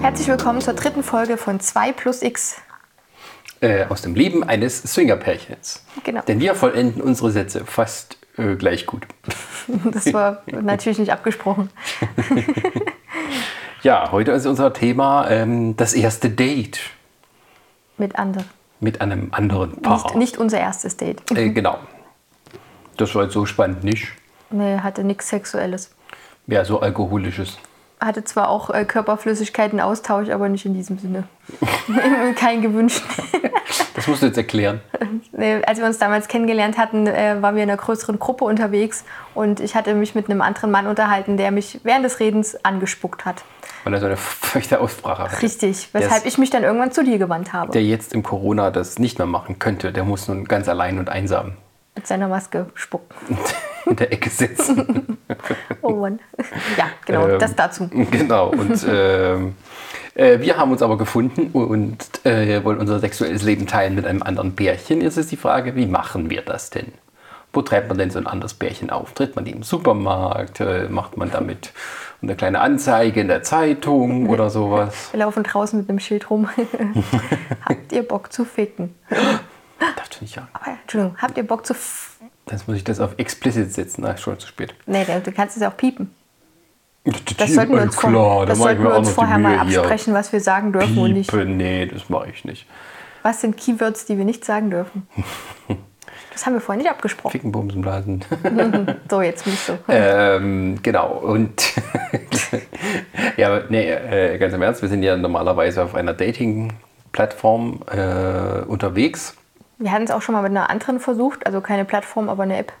Herzlich willkommen zur dritten Folge von 2 plus X. Äh, aus dem Leben eines Swingerpärchens. Genau. Denn wir vollenden unsere Sätze fast äh, gleich gut. Das war natürlich nicht abgesprochen. Ja, heute ist unser Thema ähm, das erste Date Mit anderen. mit einem anderen Paar. Nicht, nicht unser erstes Date. Äh, genau. Das war jetzt so spannend nicht. Nee, hatte nichts Sexuelles. Ja, so alkoholisches. Hatte zwar auch äh, Körperflüssigkeiten-Austausch, aber nicht in diesem Sinne. Kein gewünscht. Das musst du jetzt erklären. Nee, Als wir uns damals kennengelernt hatten, äh, waren wir in einer größeren Gruppe unterwegs und ich hatte mich mit einem anderen Mann unterhalten, der mich während des Redens angespuckt hat. Weil er so eine feuchte Aussprache hat. Richtig, Der weshalb ich mich dann irgendwann zu dir gewandt habe. Der jetzt im Corona das nicht mehr machen könnte, der muss nun ganz allein und einsam mit seiner Maske spucken. in der Ecke sitzen. Oh Mann. Ja, genau, Ähm, das dazu. Genau. Und ähm, äh, wir haben uns aber gefunden und äh, wollen unser sexuelles Leben teilen mit einem anderen Pärchen. Jetzt ist die Frage, wie machen wir das denn? Wo treibt man denn so ein anderes Pärchen auf? Tritt man die im Supermarkt? Äh, macht man damit eine kleine Anzeige in der Zeitung oder sowas? Wir laufen draußen mit einem Schild rum. habt ihr Bock zu ficken? Finde ich ja. Aber, Entschuldigung, habt ihr Bock zu. F Jetzt muss ich das auf explicit setzen. Na, schon zu spät. nee, du kannst es ja auch piepen. Das sollten wir uns, vor, klar, das sollten wir uns vorher mal absprechen, was wir sagen dürfen und nicht. Piepen, nee, das mache ich nicht. Was sind Keywords, die wir nicht sagen dürfen? Das haben wir vorher nicht abgesprochen. Ficken, Bumsen, Blasen. So, jetzt musst du. Ähm, genau, und ja, nee, äh, ganz im Ernst, wir sind ja normalerweise auf einer Dating-Plattform äh, unterwegs. Wir hatten es auch schon mal mit einer anderen versucht, also keine Plattform, aber eine App.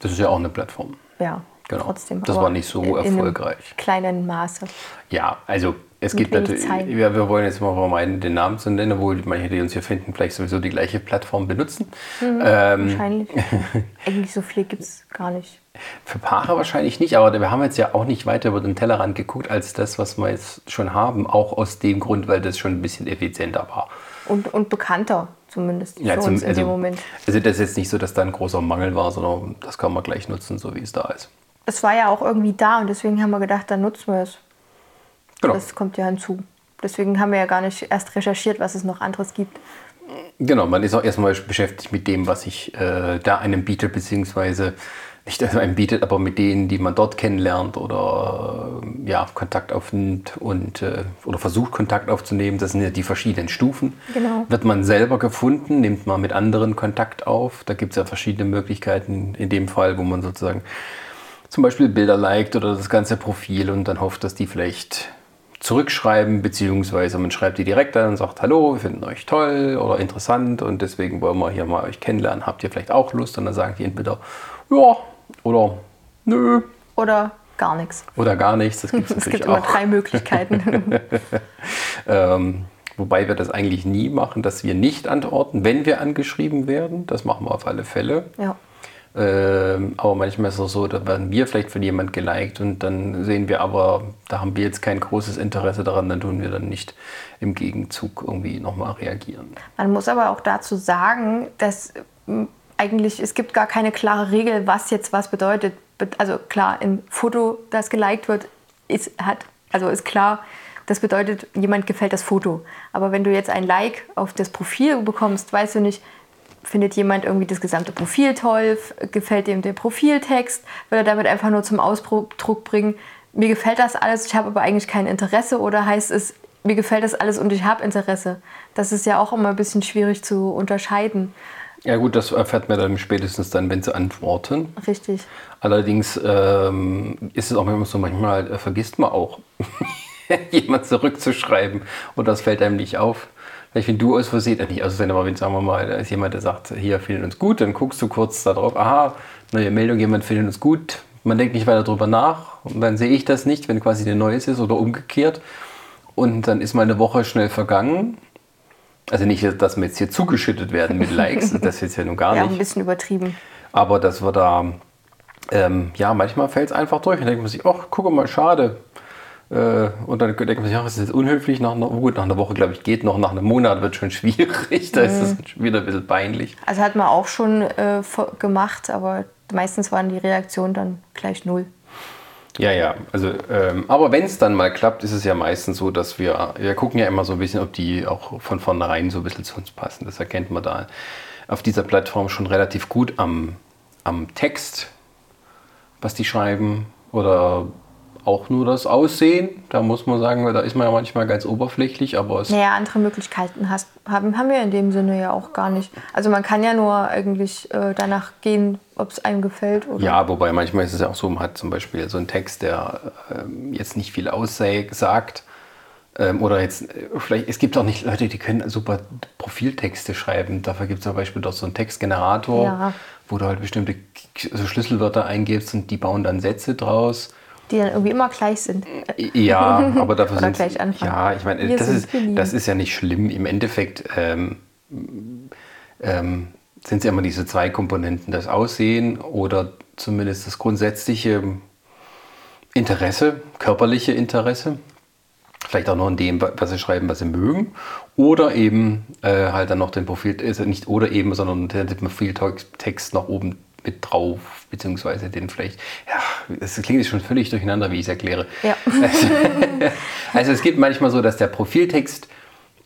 Das ist ja auch eine Plattform. Ja, Genau. trotzdem. Das war nicht so erfolgreich. kleinen Maße. Ja, also es gibt natürlich, Zeit. wir, wollen jetzt mal vermeiden, den Namen zu nennen, obwohl manche, die uns hier finden, vielleicht sowieso die gleiche Plattform benutzen. Mhm. Ähm, Wahrscheinlich. Eigentlich so viel gibt es gar nicht. Für Paare wahrscheinlich nicht, aber wir haben jetzt ja auch nicht weiter über den Tellerrand geguckt als das, was wir jetzt schon haben. Auch aus dem Grund, weil das schon ein bisschen effizienter war. Und, und bekannter zumindest Ja, für zum- uns in also, dem Moment. Also das ist jetzt nicht so, dass da ein großer Mangel war, sondern das kann man gleich nutzen, so wie es da ist. Es war ja auch irgendwie da und deswegen haben wir gedacht, dann nutzen wir es. Genau. Das kommt ja hinzu. Deswegen haben wir ja gar nicht erst recherchiert, was es noch anderes gibt. Genau, man ist auch erstmal beschäftigt mit dem, was sich äh, da einem bietet, beziehungsweise nicht einem bietet, aber mit denen, die man dort kennenlernt oder äh, ja, Kontakt aufnimmt und äh, oder versucht Kontakt aufzunehmen. Das sind ja die verschiedenen Stufen. Genau. Wird man selber gefunden, nimmt man mit anderen Kontakt auf. Da gibt es ja verschiedene Möglichkeiten in dem Fall, wo man sozusagen zum Beispiel Bilder liked oder das ganze Profil und dann hofft, dass die vielleicht zurückschreiben, beziehungsweise man schreibt die direkt an und sagt, hallo, wir finden euch toll oder interessant und deswegen wollen wir hier mal euch kennenlernen. Habt ihr vielleicht auch Lust? Und dann sagen die entweder ja oder nö Oder gar nichts. oder gar nichts. Das gibt es gibt immer auch. drei Möglichkeiten. Ähm, wobei wir das eigentlich nie machen, dass wir nicht antworten, wenn wir angeschrieben werden. Das machen wir auf alle Fälle. ja. Ähm, aber manchmal ist es so, da werden wir vielleicht von jemand geliked und dann sehen wir aber, da haben wir jetzt kein großes Interesse daran, dann tun wir dann nicht im Gegenzug irgendwie nochmal reagieren. Man muss aber auch dazu sagen, dass ähm, eigentlich es gibt gar keine klare Regel, was jetzt was bedeutet. Be- Also klar, ein Foto, das geliked wird, ist, hat, also ist klar, das bedeutet, jemand gefällt das Foto. Aber wenn du jetzt ein Like auf das Profil bekommst, weißt du nicht, findet jemand irgendwie das gesamte Profil toll, gefällt ihm der Profiltext, will er damit einfach nur zum Ausdruck bringen, mir gefällt das alles, ich habe aber eigentlich kein Interesse oder heißt es, mir gefällt das alles und ich habe Interesse. Das ist ja auch immer ein bisschen schwierig zu unterscheiden. Ja gut, das erfährt man dann spätestens dann, wenn sie antworten. Richtig. Allerdings ähm, ist es auch manchmal so, manchmal äh, vergisst man auch, jemand zurückzuschreiben und das fällt einem nicht auf. Vielleicht wenn du aus Versehen, äh, nicht aus Versehen, aber wenn, sagen wir mal, da ist jemand, der sagt, hier, finden uns gut, dann guckst du kurz da drauf, aha, neue Meldung, jemand findet uns gut. Man denkt nicht weiter drüber nach und dann sehe ich das nicht, wenn quasi eine neues ist oder umgekehrt. Und dann ist mal eine Woche schnell vergangen. Also nicht, dass wir jetzt hier zugeschüttet werden mit Likes, das jetzt ja nun gar Ja, nicht. ein bisschen übertrieben. Aber dass wir da, ähm, ja, manchmal fällt es einfach durch. Und denkt man sich, ach, guck mal, schade. Äh, und dann denkt man sich, ja, das ist jetzt unhöflich. Nach einer, gut, nach einer Woche, glaube ich, geht noch. Nach einem Monat wird schon schwierig. Da ist es schon wieder ein bisschen peinlich. Also hat man auch schon äh, gemacht, aber meistens waren die Reaktionen dann gleich null. Ja, ja. Also, ähm, aber wenn es dann mal klappt, ist es ja meistens so, dass wir, wir gucken ja immer so ein bisschen, ob die auch von vornherein so ein bisschen zu uns passen. Das erkennt man da auf dieser Plattform schon relativ gut am, am Text, was die schreiben. Oder auch nur das Aussehen. Da muss man sagen, da ist man ja manchmal ganz oberflächlich, aber es Naja, andere Möglichkeiten hast, haben, haben wir in dem Sinne ja auch gar nicht. Also man kann ja nur eigentlich äh, danach gehen, ob es einem gefällt oder. Ja, wobei manchmal ist es ja auch so, man hat zum Beispiel so einen Text, der ähm, jetzt nicht viel aussagt. Ähm, oder jetzt, äh, vielleicht, es gibt auch nicht Leute, die können super Profiltexte schreiben. Dafür gibt es zum Beispiel doch so einen Textgenerator, Ja. wo du halt bestimmte Schlüsselwörter eingibst und die bauen dann Sätze draus. Die dann irgendwie immer gleich sind. Ja, aber dafür sind gleich anfangen. Ja, ich meine, das ist, das ist ja nicht schlimm. Im Endeffekt ähm, ähm, sind es ja immer diese zwei Komponenten, das Aussehen oder zumindest das grundsätzliche Interesse, körperliche Interesse. Vielleicht auch noch in dem, was sie schreiben, was sie mögen. Oder eben äh, halt dann noch den Profil, also nicht oder eben, sondern den Profiltext noch oben drauf, beziehungsweise den vielleicht, ja, das klingt jetzt schon völlig durcheinander, wie ich es erkläre. Ja. Also es gibt manchmal so, dass der Profiltext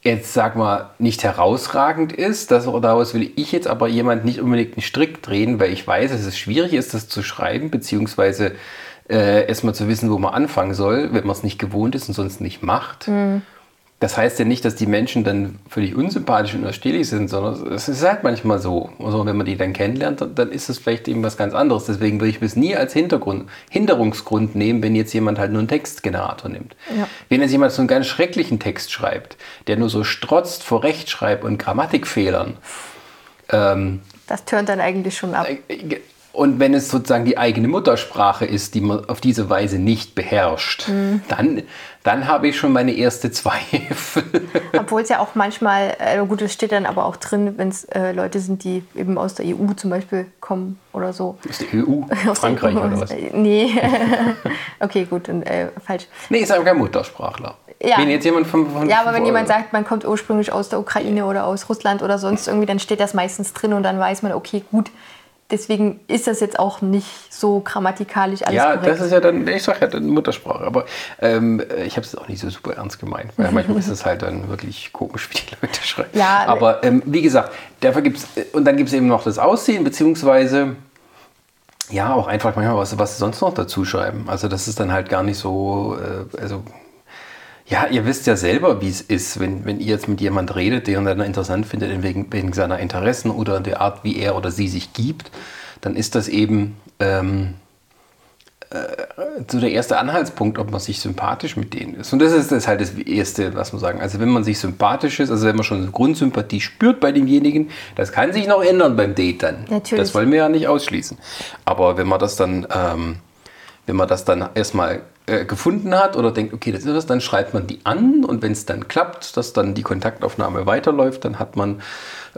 jetzt, sag mal, nicht herausragend ist. Das, daraus will ich jetzt aber jemand nicht unbedingt einen Strick drehen, weil ich weiß, dass es schwierig ist, das zu schreiben, beziehungsweise äh, erstmal zu wissen, wo man anfangen soll, wenn man es nicht gewohnt ist und sonst nicht macht. Das heißt ja nicht, dass die Menschen dann völlig unsympathisch und unerstehlich sind, sondern es ist halt manchmal so. Also wenn man die dann kennenlernt, dann- dann ist es vielleicht eben was ganz anderes. Deswegen würde ich es nie als Hintergrund, Hinderungsgrund nehmen, wenn jetzt jemand halt nur einen Textgenerator nimmt. Ja. Wenn jetzt jemand so einen ganz schrecklichen Text schreibt, der nur so strotzt vor Rechtschreib- und Grammatikfehlern, ähm, Das tönt dann eigentlich schon ab. Und wenn es sozusagen die eigene Muttersprache ist, die man auf diese Weise nicht beherrscht, dann, dann habe ich schon meine erste Zweifel. Obwohl es ja auch manchmal, äh, gut, es steht dann aber auch drin, wenn es äh, Leute sind, die eben aus der EU zum Beispiel kommen oder so. Ist die EU? Aus der Frankreich EU. oder was? Nee. okay, gut, dann, äh, falsch. Nee, ist aber kein Muttersprachler. Ja. Wenn jetzt jemand von, von Ja, aber wenn jemand sagt, man kommt ursprünglich aus der Ukraine oder aus Russland oder sonst irgendwie, dann steht das meistens drin und dann weiß man, okay, gut, deswegen ist das jetzt auch nicht so grammatikalisch alles Ja, korrekt. das ist ja dann, ich sag ja dann Muttersprache, aber ähm, ich habe es auch nicht so super ernst gemeint, weil manchmal ist es halt dann wirklich komisch, wie die Leute schreiben. Ja, aber ähm, wie gesagt, dafür gibt's und dann gibt es eben noch das Aussehen, beziehungsweise ja, auch einfach manchmal, was, was sie sonst noch dazu schreiben. Also das ist dann halt gar nicht so, äh, also ja, ihr wisst ja selber, wie es ist, wenn, wenn ihr jetzt mit jemand redet, den ihr interessant findet, wegen, wegen seiner Interessen oder der Art, wie er oder sie sich gibt, dann ist das eben ähm, äh, so der erste Anhaltspunkt, ob man sich sympathisch mit denen ist. Und das ist das halt das Erste, was man sagen. Also wenn man sich sympathisch ist, also wenn man schon Grundsympathie spürt bei demjenigen, das kann sich noch ändern beim Date dann. Natürlich. Das wollen wir ja nicht ausschließen. Aber wenn man das dann, ähm, wenn man das dann erstmal äh, gefunden hat oder denkt, okay, das ist was, dann schreibt man die an und wenn es dann klappt, dass dann die Kontaktaufnahme weiterläuft, dann hat man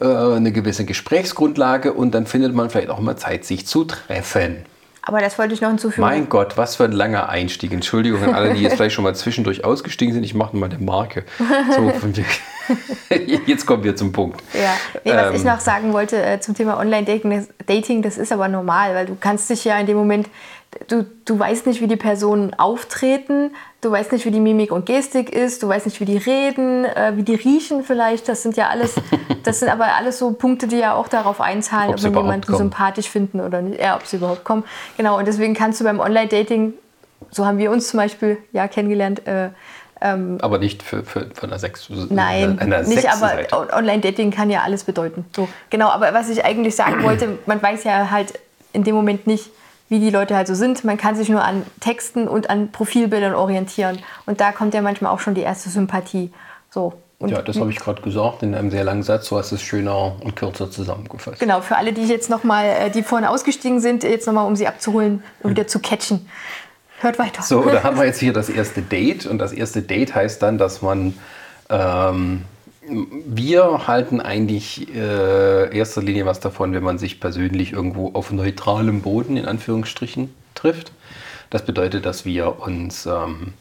äh, eine gewisse Gesprächsgrundlage und dann findet man vielleicht auch mal Zeit, sich zu treffen. aber das wollte ich noch hinzufügen. Mein Gott, was für ein langer Einstieg. Entschuldigung an alle, die jetzt vielleicht schon mal zwischendurch ausgestiegen sind. Ich mache mal eine Marke. So, jetzt kommen wir zum Punkt. Ja, nee, was Ähm. ich noch sagen wollte äh, zum Thema Online-Dating, das, Dating, das ist aber normal, weil du kannst dich ja in dem Moment, du, du weißt nicht, wie die Personen auftreten, du weißt nicht, wie die Mimik und Gestik ist, du weißt nicht, wie die reden, äh, wie die riechen vielleicht, das sind ja alles, das sind aber alles so Punkte, die ja auch darauf einzahlen, Ob ob, sie wir jemanden kommen. sympathisch finden oder nicht, ja, ob sie überhaupt kommen. Genau, und deswegen kannst du beim Online-Dating, so haben wir uns zum Beispiel ja kennengelernt, äh, Aber nicht für, für, für eine Sex. Nein, einer nicht, aber On- Online-Dating kann ja alles bedeuten. So, genau, aber was ich eigentlich sagen wollte, man weiß ja halt in dem Moment nicht, wie die Leute halt so sind. Man kann sich nur an Texten und an Profilbildern orientieren. Und da kommt ja manchmal auch schon die erste Sympathie. So. Und Ja, das habe ich gerade gesagt in einem sehr langen Satz. So hast du es schöner und kürzer zusammengefasst. Genau, für alle, die jetzt noch mal, äh, die vorhin ausgestiegen sind, jetzt nochmal, um sie abzuholen und wieder zu catchen. Hört weiter. So, da haben wir jetzt hier das erste Date. Und das erste Date heißt dann, dass man. Ähm, wir halten eigentlich äh, erster Linie was davon, wenn man sich persönlich irgendwo auf neutralem Boden in Anführungsstrichen trifft. Das bedeutet, dass wir uns ähm,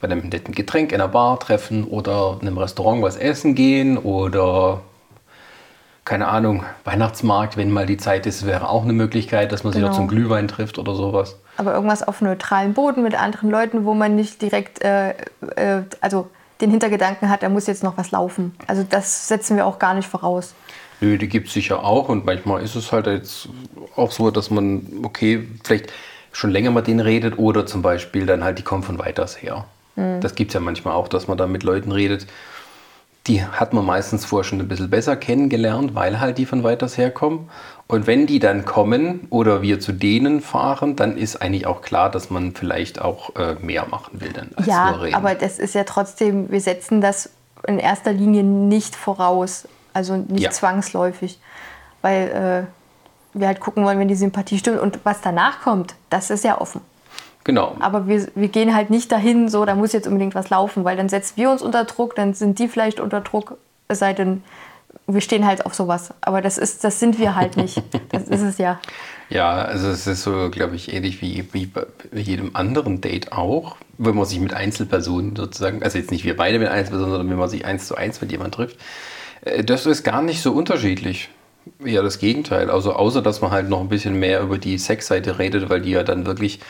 bei einem netten Getränk in einer Bar treffen oder in einem Restaurant was essen gehen oder keine Ahnung, Weihnachtsmarkt, wenn mal die Zeit ist, wäre auch eine Möglichkeit, dass man sich Genau. auch zum Glühwein trifft oder sowas. Aber irgendwas auf neutralem Boden mit anderen Leuten, wo man nicht direkt, äh, äh, also den Hintergedanken hat, da muss jetzt noch was laufen. Also das setzen wir auch gar nicht voraus. Nö, die gibt es sicher auch und manchmal ist es halt jetzt auch so, dass man, okay, vielleicht schon länger mit denen redet oder zum Beispiel dann halt, die kommen von weiters her. Das gibt es ja manchmal auch, dass man da mit Leuten redet, die hat man meistens vorher schon ein bisschen besser kennengelernt, weil halt die von weiters herkommen. Und wenn die dann kommen oder wir zu denen fahren, dann ist eigentlich auch klar, dass man vielleicht auch äh, mehr machen will dann als ja, reden. aber das ist ja trotzdem, wir setzen das in erster Linie nicht voraus. Also nicht Ja. zwangsläufig. Weil äh, wir halt gucken wollen, wenn die Sympathie stimmt. Und was danach kommt, das ist ja offen. Genau. Aber wir, wir gehen halt nicht dahin, so, da muss jetzt unbedingt was laufen, weil dann setzen wir uns unter Druck, dann sind die vielleicht unter Druck, es sei denn, wir stehen halt auf sowas. Aber das, ist, das sind wir halt nicht. Das ist es ja. Ja, also es ist so, glaube ich, ähnlich wie, wie bei jedem anderen Date auch, wenn man sich mit Einzelpersonen sozusagen, also jetzt nicht wir beide mit Einzelpersonen, sondern wenn man sich eins zu eins mit jemandem trifft, äh, das ist gar nicht so unterschiedlich. Ja, das Gegenteil. Also außer, dass man halt noch ein bisschen mehr über die Sexseite redet, weil die ja dann wirklich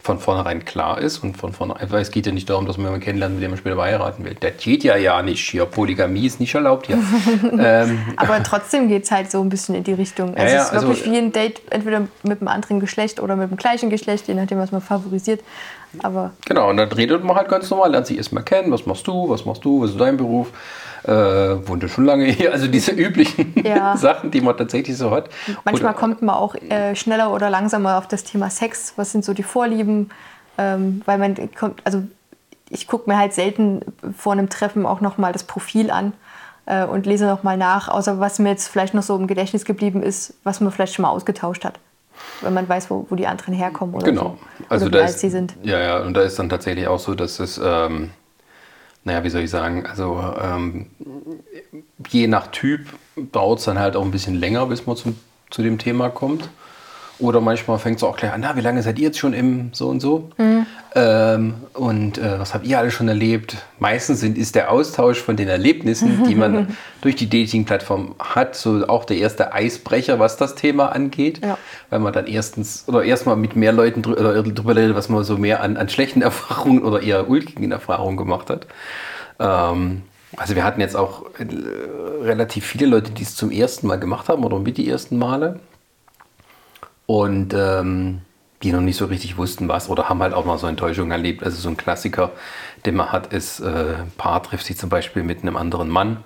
von vornherein klar ist und von vornherein, weil es geht ja nicht darum, dass man jemanden kennenlernt, mit dem man später heiraten will. Das geht ja ja nicht hier. Polygamie ist nicht erlaubt hier. ähm, Aber trotzdem geht es halt so ein bisschen in die Richtung. Also ja, es ist also- wirklich wie ein Date, entweder mit einem anderen Geschlecht oder mit dem gleichen Geschlecht, je nachdem, was man favorisiert. Aber Genau, und dann redet man halt ganz normal, lernt sich erstmal kennen, was machst du, was machst du, was ist dein Beruf, äh, wohnt du schon lange hier, also diese üblichen Ja. Sachen, die man tatsächlich so hat. manchmal Oder- kommt man auch äh, schneller oder langsamer auf das Thema Sex. Was sind so die Vorlieben? Ähm, weil man kommt, also ich gucke mir halt selten vor einem Treffen auch nochmal das Profil an äh, und lese nochmal nach, außer was mir jetzt vielleicht noch so im Gedächtnis geblieben ist, was man vielleicht schon mal ausgetauscht hat. Wenn man weiß, wo, wo die anderen herkommen oder Genau. so. Also oder da wie alt ist, sie sind. Ja, ja, und da ist dann tatsächlich auch so, dass es, ähm, naja, wie soll ich sagen, also ähm, je nach Typ dauert es dann halt auch ein bisschen länger, bis man zum, zu dem Thema kommt. Oder manchmal fängt es auch gleich an, na, wie lange seid ihr jetzt schon im so und so? Ähm, und äh, was habt ihr alle schon erlebt? Meistens sind, ist der Austausch von den Erlebnissen, die man durch die Dating-Plattform hat, so auch der erste Eisbrecher, was das Thema angeht. Ja. Weil man dann erstens oder erstmal mit mehr Leuten drü oder drüber redet, was man so mehr an, an schlechten Erfahrungen oder eher ulkigen Erfahrungen gemacht hat. Ähm, also wir hatten jetzt auch äh, relativ viele Leute, die es zum ersten Mal gemacht haben oder mit die ersten Male und ähm, die noch nicht so richtig wussten, was oder haben halt auch mal so Enttäuschungen erlebt. Also so ein Klassiker, den man hat, ist, äh, ein Paar trifft sich zum Beispiel mit einem anderen Mann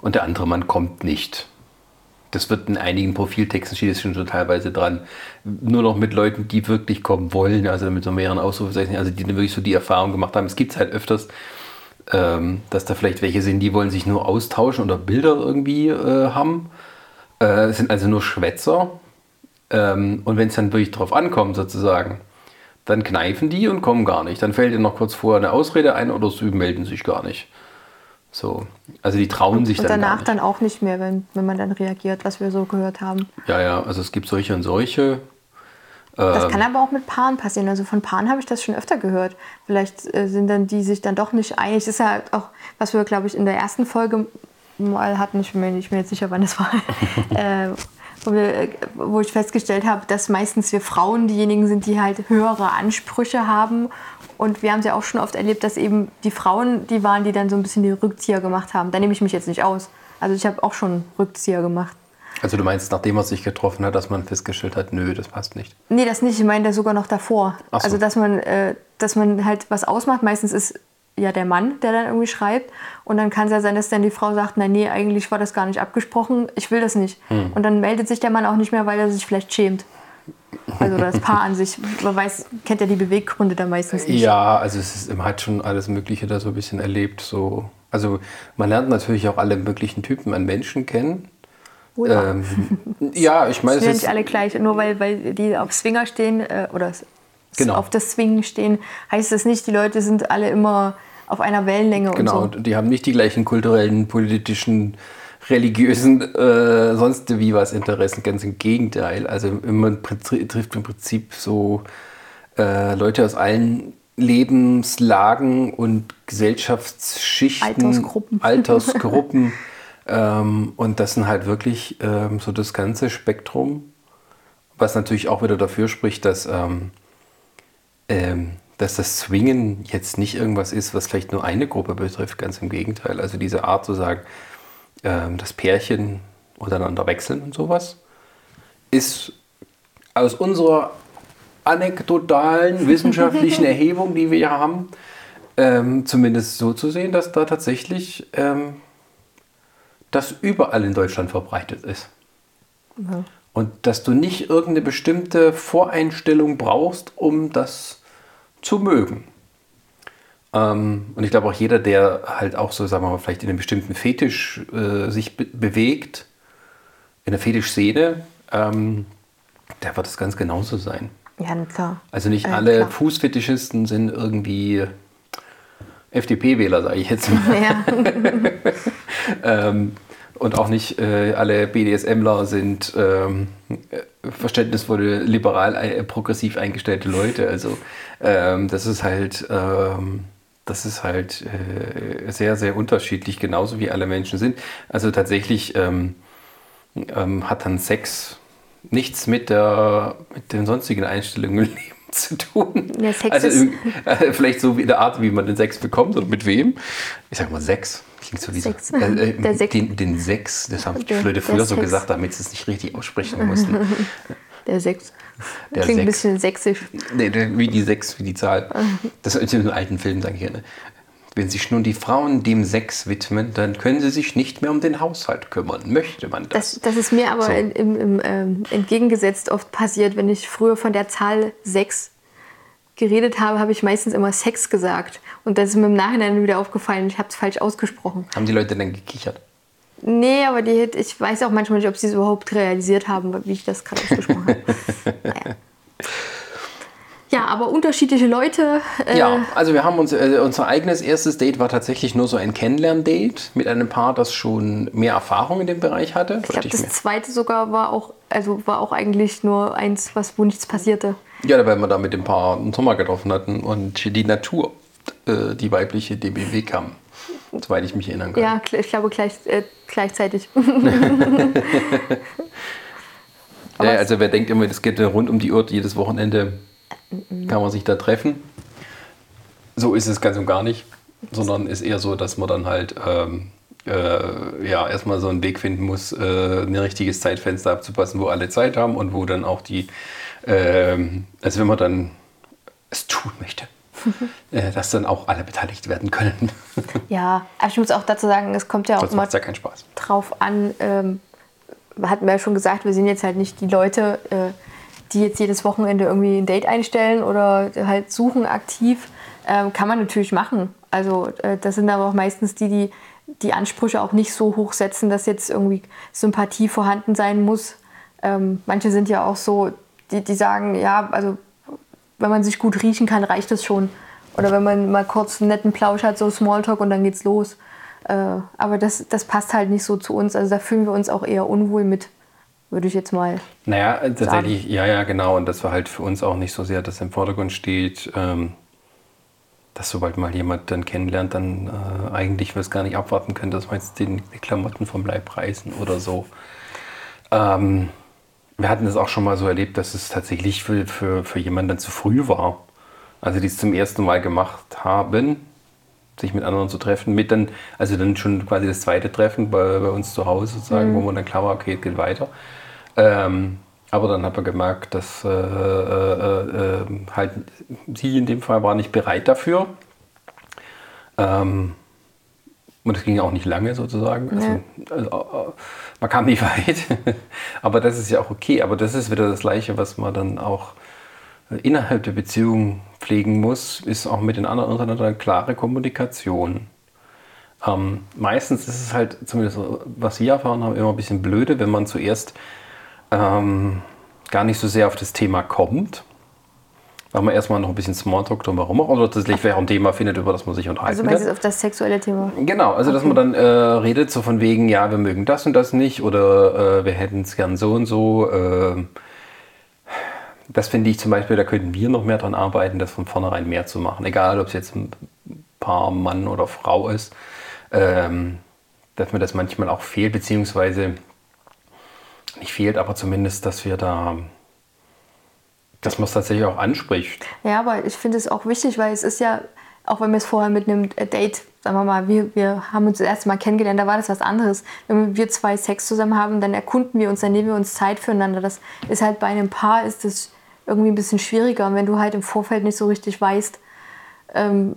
und der andere Mann kommt nicht. Das wird in einigen Profiltexten steht es schon so teilweise dran. Nur noch mit Leuten, die wirklich kommen wollen, also mit so mehreren Ausrufezeichen, also die wirklich so die Erfahrung gemacht haben. Es gibt es halt öfters, ähm, dass da vielleicht welche sind, die wollen sich nur austauschen oder Bilder irgendwie äh, haben. Äh, es sind also nur Schwätzer. Ähm, und wenn es dann wirklich drauf ankommt, sozusagen, dann kneifen die und kommen gar nicht. Dann fällt ihnen noch kurz vorher eine Ausrede ein oder sie melden sich gar nicht. So. Also die trauen sich Und dann gar danach nicht. dann auch nicht mehr, wenn, wenn man dann reagiert, was wir so gehört haben. Ja, ja, also es gibt solche und solche. Das Ähm. kann aber auch mit Paaren passieren. Also von Paaren habe ich das schon öfter gehört. Vielleicht äh, sind dann die sich dann doch nicht einig. Das ist ja auch, was wir, glaube ich, in der ersten Folge mal hatten. Ich bin mir nicht jetzt sicher, wann das war. wo, wir, äh, wo ich festgestellt habe, dass meistens wir Frauen diejenigen sind, die halt höhere Ansprüche haben. Und wir haben es ja auch schon oft erlebt, dass eben die Frauen die waren, die dann so ein bisschen die Rückzieher gemacht haben. Da nehme ich mich jetzt nicht aus. Also ich habe auch schon Rückzieher gemacht. Also du meinst, nachdem er sich getroffen hat, dass man festgestellt hat, nö, das passt nicht. Nee, das nicht. Ich meine sogar noch davor. So. Also, dass man, äh, dass man halt was ausmacht. Meistens ist ja der Mann, der dann irgendwie schreibt. Und dann kann es ja sein, dass dann die Frau sagt, na nee, eigentlich war das gar nicht abgesprochen. Ich will das nicht. Hm. Und dann meldet sich der Mann auch nicht mehr, weil er sich vielleicht schämt. Also das Paar an sich. Man weiß, kennt ja die Beweggründe da meistens nicht. Ja, also es ist, man hat schon alles Mögliche da so ein bisschen erlebt. So. Also man lernt natürlich auch alle möglichen Typen an Menschen kennen. Oh ja. Ähm, ja, ich meine, sind es nicht ist, alle gleich. Nur weil, weil die auf Swinger stehen äh, oder Genau. auf das Swingen stehen, heißt das nicht, die Leute sind alle immer auf einer Wellenlänge genau, und so. die haben nicht die gleichen kulturellen, politischen, religiösen, äh, sonst wie was Interessen. Ganz im Gegenteil. Also man trifft im Prinzip so äh, Leute aus allen Lebenslagen und Gesellschaftsschichten, Altersgruppen. Altersgruppen ähm, und das sind halt wirklich ähm, so das ganze Spektrum, was natürlich auch wieder dafür spricht, dass, ähm, ähm, dass das Zwingen jetzt nicht irgendwas ist, was vielleicht nur eine Gruppe betrifft, ganz im Gegenteil. Also diese Art zu sagen, ähm, das Pärchen untereinander wechseln und sowas, ist aus unserer anekdotalen wissenschaftlichen Erhebung, die wir hier haben, ähm, zumindest so zu sehen, dass da tatsächlich ähm, das überall in Deutschland verbreitet ist. Ja. Und dass du nicht irgendeine bestimmte Voreinstellung brauchst, um das zu mögen. Ähm, und ich glaube auch jeder, der halt auch so, sagen wir mal, vielleicht in einem bestimmten Fetisch äh, sich be bewegt, in der Fetischszene, ähm, der wird es ganz genauso sein. Ja, klar. Also nicht Äh, alle klar. Fußfetischisten sind irgendwie FDP-Wähler, sage ich jetzt mal. Ja, Ähm, und auch nicht äh, alle BDSMler sind ähm, äh, verständnisvolle, liberal, äh, progressiv eingestellte Leute. Also ähm, das ist halt, ähm, das ist halt äh, sehr, sehr unterschiedlich, genauso wie alle Menschen sind. Also tatsächlich ähm, ähm, hat dann Sex nichts mit, der, mit den sonstigen Einstellungen im Leben zu tun. Ja, Sex also ist- im- äh, vielleicht so wie in der Art, wie man den Sex bekommt und mit wem. Ich sag mal Sex. Klingt so wie so- Sex. Äh, äh, Der Sex. Den, den Sex, das haben die Leute früher so Sex. gesagt, damit sie es nicht richtig aussprechen mussten. der Sechs. Der Klingt ein Sex. bisschen sächsisch. nee, wie die Sechs, wie die Zahl. Das ist in einem alten Film, sage ich gerne. Wenn sich nun die Frauen dem Sex widmen, dann können sie sich nicht mehr um den Haushalt kümmern. Möchte man das? Das, das ist mir aber So. im, im, ähm, entgegengesetzt oft passiert. Wenn ich früher von der Zahl 6 geredet habe, habe ich meistens immer Sex gesagt. Und das ist mir im Nachhinein wieder aufgefallen. Ich habe es falsch ausgesprochen. Haben die Leute dann gekichert? Nee, aber die, ich weiß auch manchmal nicht, ob sie es überhaupt realisiert haben, wie ich das gerade ausgesprochen habe. naja. Ja, aber unterschiedliche Leute. Äh, Ja, also wir haben uns, äh, unser eigenes erstes Date war tatsächlich nur so ein Kennenlern-Date mit einem Paar, das schon mehr Erfahrung in dem Bereich hatte. Ich glaube, das zweite sogar war auch, also war auch eigentlich nur eins, was wo nichts passierte. Ja, weil wir da mit dem Paar einen Sommer getroffen hatten und die Natur, äh, die weibliche DBW kam. Soweit ich mich erinnern kann. Ja, ich glaube gleich, äh, gleichzeitig. Ja, also wer denkt immer, das geht rund um die Uhr, jedes Wochenende kann man sich da treffen. So ist es ganz und gar nicht, sondern ist eher so, dass man dann halt ähm, äh, ja, erstmal so einen Weg finden muss, äh, ein richtiges Zeitfenster abzupassen, wo alle Zeit haben und wo dann auch die, ähm, also wenn man dann es tun möchte, äh, dass dann auch alle beteiligt werden können. Ja, aber ich muss auch dazu sagen, es kommt ja auch immer ja drauf an, ähm, hatten wir ja schon gesagt, wir sind jetzt halt nicht die Leute, äh, die jetzt jedes Wochenende irgendwie ein Date einstellen oder halt suchen aktiv. Ähm, kann man natürlich machen. Also äh, das sind aber auch meistens die, die die Ansprüche auch nicht so hoch setzen, dass jetzt irgendwie Sympathie vorhanden sein muss. Ähm, manche sind ja auch so, die, die sagen, ja, also wenn man sich gut riechen kann, reicht es schon. Oder wenn man mal kurz einen netten Plausch hat, so Smalltalk und dann geht's los. Äh, aber das, das passt halt nicht so zu uns. Also da fühlen wir uns auch eher unwohl mit, würde ich jetzt mal. Naja, tatsächlich, ja, ja, genau. Und das war halt für uns auch nicht so sehr, dass im Vordergrund steht, ähm, dass sobald mal jemand dann kennenlernt, dann äh, eigentlich wir es gar nicht abwarten können, dass wir jetzt den, die Klamotten vom Leib reißen oder so. Ähm, wir hatten das auch schon mal so erlebt, dass es tatsächlich für, für, für jemanden dann zu früh war. Also die es zum ersten Mal gemacht haben, sich mit anderen zu treffen, mit dann, also dann schon quasi das zweite Treffen bei, bei uns zu Hause sozusagen, wo man dann klar war, okay, es geht weiter. Ähm, aber dann hat man gemerkt, dass äh, äh, äh, halt sie in dem Fall war nicht bereit dafür. Ähm, und es ging auch nicht lange sozusagen. Also, also, äh, man kam nicht weit. aber das ist ja auch okay. Aber das ist wieder das Gleiche, was man dann auch innerhalb der Beziehung pflegen muss, ist auch mit den anderen untereinander eine klare Kommunikation. Ähm, meistens ist es halt, zumindest was wir erfahren haben, immer ein bisschen blöde, wenn man zuerst ähm, gar nicht so sehr auf das Thema kommt. Weil man erstmal noch ein bisschen Smalltalk drumherum oder tatsächlich vielleicht auch ein Thema findet, über das man sich unterhalten Also kann. meistens auf das sexuelle Thema. Genau, also dass man dann äh, redet so von wegen, ja, wir mögen das und das nicht oder äh, wir hätten es gern so und so. Äh, das finde ich zum Beispiel, da könnten wir noch mehr dran arbeiten, das von vornherein mehr zu machen. Egal, ob es jetzt ein Paar Mann oder Frau ist. Ähm, dass mir das manchmal auch fehlt, beziehungsweise nicht fehlt, aber zumindest, dass wir da, dass man es tatsächlich auch anspricht. Ja, aber ich finde es auch wichtig, weil es ist ja, auch wenn wir es vorher mit einem Date, sagen wir mal, wir, wir haben uns das erste Mal kennengelernt, da war das was anderes. Wenn wir zwei Sex zusammen haben, dann erkunden wir uns, dann nehmen wir uns Zeit füreinander. Das ist halt bei einem Paar ist das irgendwie ein bisschen schwieriger. Und wenn du halt im Vorfeld nicht so richtig weißt, ähm,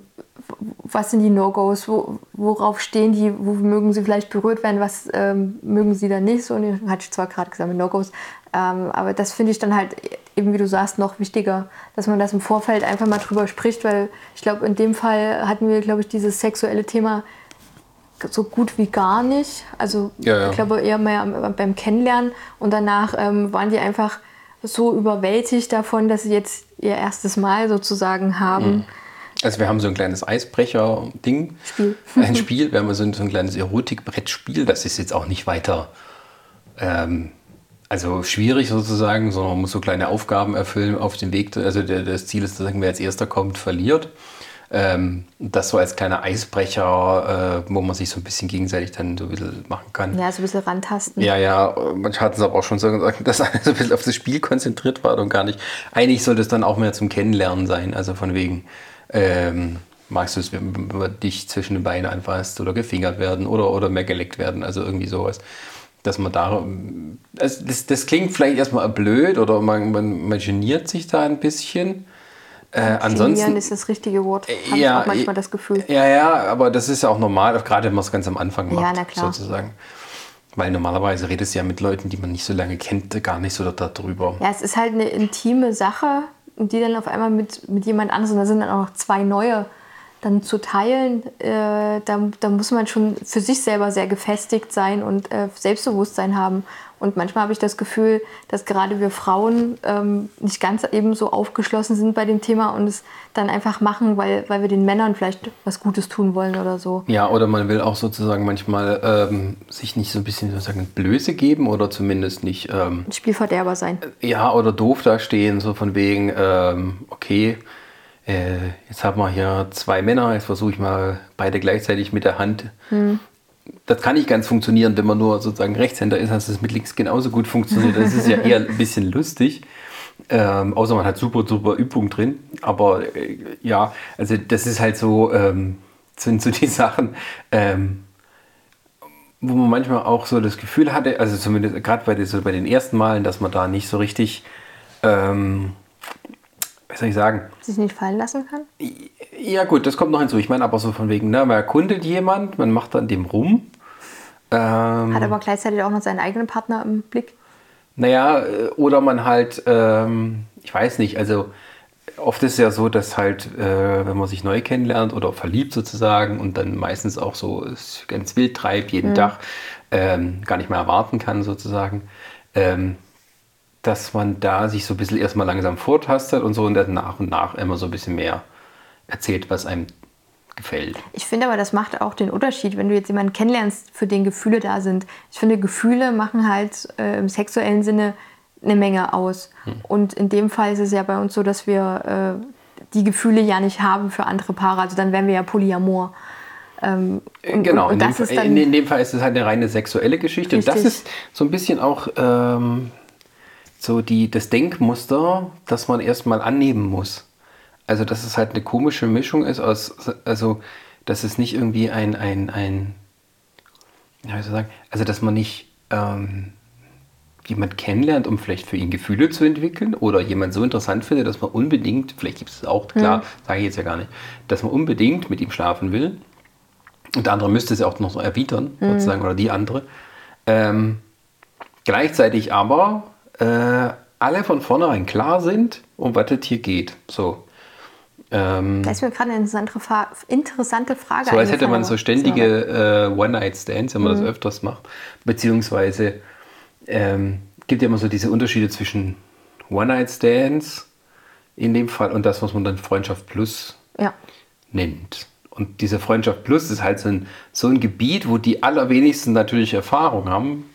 was sind die No-Gos, wo, worauf stehen die, wo mögen sie vielleicht berührt werden, was ähm, mögen sie dann nicht so. Und hatte ich zwar gerade gesagt mit No-Gos, ähm, aber das finde ich dann halt eben, wie du sagst, noch wichtiger, dass man das im Vorfeld einfach mal drüber spricht, weil ich glaube, in dem Fall hatten wir, glaube ich, dieses sexuelle Thema so gut wie gar nicht. Also ja, ja. ich glaube eher mehr beim Kennenlernen und danach ähm, waren die einfach so überwältigt davon, dass sie jetzt ihr erstes Mal sozusagen haben. Mhm also wir haben so ein kleines Eisbrecher-Ding, Spiel. ein Spiel. Wir haben so ein, so ein kleines Erotikbrettspiel. Das ist jetzt auch nicht weiter, ähm, also schwierig sozusagen, sondern man muss so kleine Aufgaben erfüllen auf dem Weg. Also der, das Ziel ist, dass wer als erster kommt, verliert. Ähm, das so als kleiner Eisbrecher, äh, wo man sich so ein bisschen gegenseitig dann so ein bisschen machen kann. Ja, so ein bisschen rantasten. Ja, ja, manche hatten es aber auch schon so gesagt, dass alles so ein bisschen auf das Spiel konzentriert war und gar nicht. Eigentlich sollte es dann auch mehr zum Kennenlernen sein, also von wegen, ähm, magst du es, wenn man dich zwischen den Beinen anfasst oder gefingert werden oder, oder mehr geleckt werden, also irgendwie sowas. Dass man da, das, das, das klingt vielleicht erstmal blöd oder man, man, man geniert sich da ein bisschen. Äh, ansonsten ist das richtige Wort. Habe ja, ich auch manchmal das Gefühl. Ja, ja, aber das ist ja auch normal, gerade wenn man es ganz am Anfang macht, ja, na klar. sozusagen. Weil normalerweise redest du ja mit Leuten, die man nicht so lange kennt, gar nicht so darüber. Ja, es ist halt eine intime Sache und die dann auf einmal mit, mit jemand anderes, und da sind dann auch noch zwei neue, dann zu teilen, äh, da, da muss man schon für sich selber sehr gefestigt sein und äh, Selbstbewusstsein haben. Und manchmal habe ich das Gefühl, dass gerade wir Frauen ähm, nicht ganz eben so aufgeschlossen sind bei dem Thema und es dann einfach machen, weil, weil wir den Männern vielleicht was Gutes tun wollen oder so. Ja, oder man will auch sozusagen manchmal ähm, sich nicht so ein bisschen sozusagen Blöße geben oder zumindest nicht. Ähm, Spielverderber sein. Ja, oder doof dastehen, so von wegen, ähm, okay, äh, jetzt haben wir hier zwei Männer, jetzt versuche ich mal beide gleichzeitig mit der Hand. Hm das kann nicht ganz funktionieren, wenn man nur sozusagen Rechtshänder ist, dass es mit links genauso gut funktioniert. Das ist ja eher ein bisschen lustig. Ähm, außer man hat super, super Übung drin. Aber äh, ja, also das ist halt so, ähm, sind so die Sachen, ähm, wo man manchmal auch so das Gefühl hatte, also zumindest gerade bei, so bei den ersten Malen, dass man da nicht so richtig, was soll ich sagen? Sich nicht fallen lassen kann? Ja gut, das kommt noch hinzu. Ich meine aber so von wegen, ne, man erkundet jemand, man macht dann dem rum. Ähm, Hat aber gleichzeitig auch noch seinen eigenen Partner im Blick. Naja, äh, oder man halt, ähm, ich weiß nicht, also oft ist es ja so, dass halt, äh, wenn man sich neu kennenlernt oder verliebt sozusagen und dann meistens auch so ganz wild treibt, jeden mhm. Tag, ähm, gar nicht mehr erwarten kann sozusagen, ähm, dass man da sich so ein bisschen erstmal langsam vortastet und so und dann nach und nach immer so ein bisschen mehr erzählt, was einem gefällt. Ich finde aber, das macht auch den Unterschied, wenn du jetzt jemanden kennenlernst, für den Gefühle da sind. Ich finde, Gefühle machen halt äh, im sexuellen Sinne eine Menge aus. Hm. Und in dem Fall ist es ja bei uns so, dass wir äh, die Gefühle ja nicht haben für andere Paare. Also dann wären wir ja Polyamor. Ähm, und, genau, und, und in, dem Fall, in, in, dem Fall ist es halt eine reine sexuelle Geschichte. Richtig. Und das ist so ein bisschen auch ähm, so die, das Denkmuster, das man erstmal annehmen muss. Also, dass es halt eine komische Mischung ist aus, also, dass es nicht irgendwie ein, ein, ein, wie soll ich sagen, also, dass man nicht ähm, jemand kennenlernt, um vielleicht für ihn Gefühle zu entwickeln oder jemand so interessant findet, dass man unbedingt, vielleicht gibt es auch, klar, mhm. sage ich jetzt ja gar nicht, dass man unbedingt mit ihm schlafen will. Und der andere müsste es ja auch noch so erwidern, mhm. sozusagen, oder die andere. Ähm, gleichzeitig aber äh, alle von vornherein klar sind, um was es hier geht. So. Ähm, da ist mir gerade eine interessante, interessante Frage. So als hätte man so ständige äh, One-Night-Stands, wenn man mhm. das öfters macht. Beziehungsweise ähm, gibt ja immer so diese Unterschiede zwischen One-Night-Stands in dem Fall und das, was man dann Freundschaft Plus ja. nennt. Und diese Freundschaft Plus ist halt so ein, so ein Gebiet, wo die allerwenigsten natürlich Erfahrung haben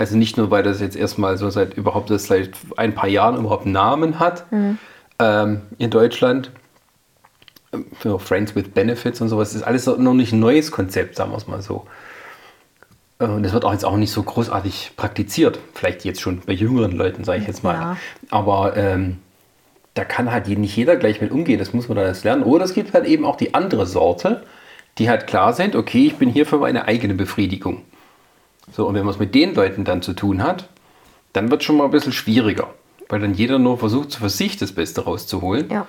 Also nicht nur, weil das jetzt erstmal so seit überhaupt das seit ein paar Jahren überhaupt einen Namen hat ähm, in Deutschland. Für Friends with Benefits und sowas. Das ist alles noch nicht ein neues Konzept, sagen wir es mal so. Und es wird auch jetzt auch nicht so großartig praktiziert. Vielleicht jetzt schon bei jüngeren Leuten, sage ich jetzt mal. Ja. Aber ähm, da kann halt nicht jeder gleich mit umgehen. Das muss man dann erst lernen. Oder es gibt halt eben auch die andere Sorte, die halt klar sind, okay, ich bin hier für meine eigene Befriedigung. So, und wenn man es mit den Leuten dann zu tun hat, dann wird es schon mal ein bisschen schwieriger. Weil dann jeder nur versucht, für sich das Beste rauszuholen. Ja.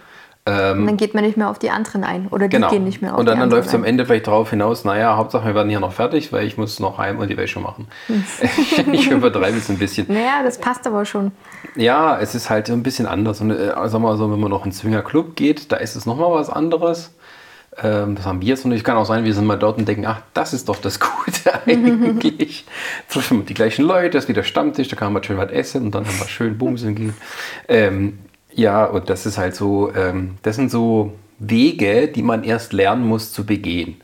und dann geht man nicht mehr auf die anderen ein. Oder die Genau. gehen nicht mehr auf und dann, dann läuft es am. Ende vielleicht darauf hinaus, naja, Hauptsache wir werden hier noch fertig, weil ich muss noch heim und die Wäsche machen. ich übertreibe es ein bisschen. Naja, das passt aber schon. Ja, es ist halt ein bisschen anders. Und äh, sagen wir mal so, wenn man noch in den Swingerclub geht, da ist es nochmal was anderes. Ähm, das haben wir jetzt noch nicht. Kann auch sein, wir sind mal dort und denken, ach, das ist doch das Gute eigentlich. Treffen wir die gleichen Leute, das ist wieder Stammtisch, da kann man schön was essen und dann haben wir schön Bumsen gehen. Ähm, ja, und das ist halt so, ähm, das sind so Wege, die man erst lernen muss zu begehen.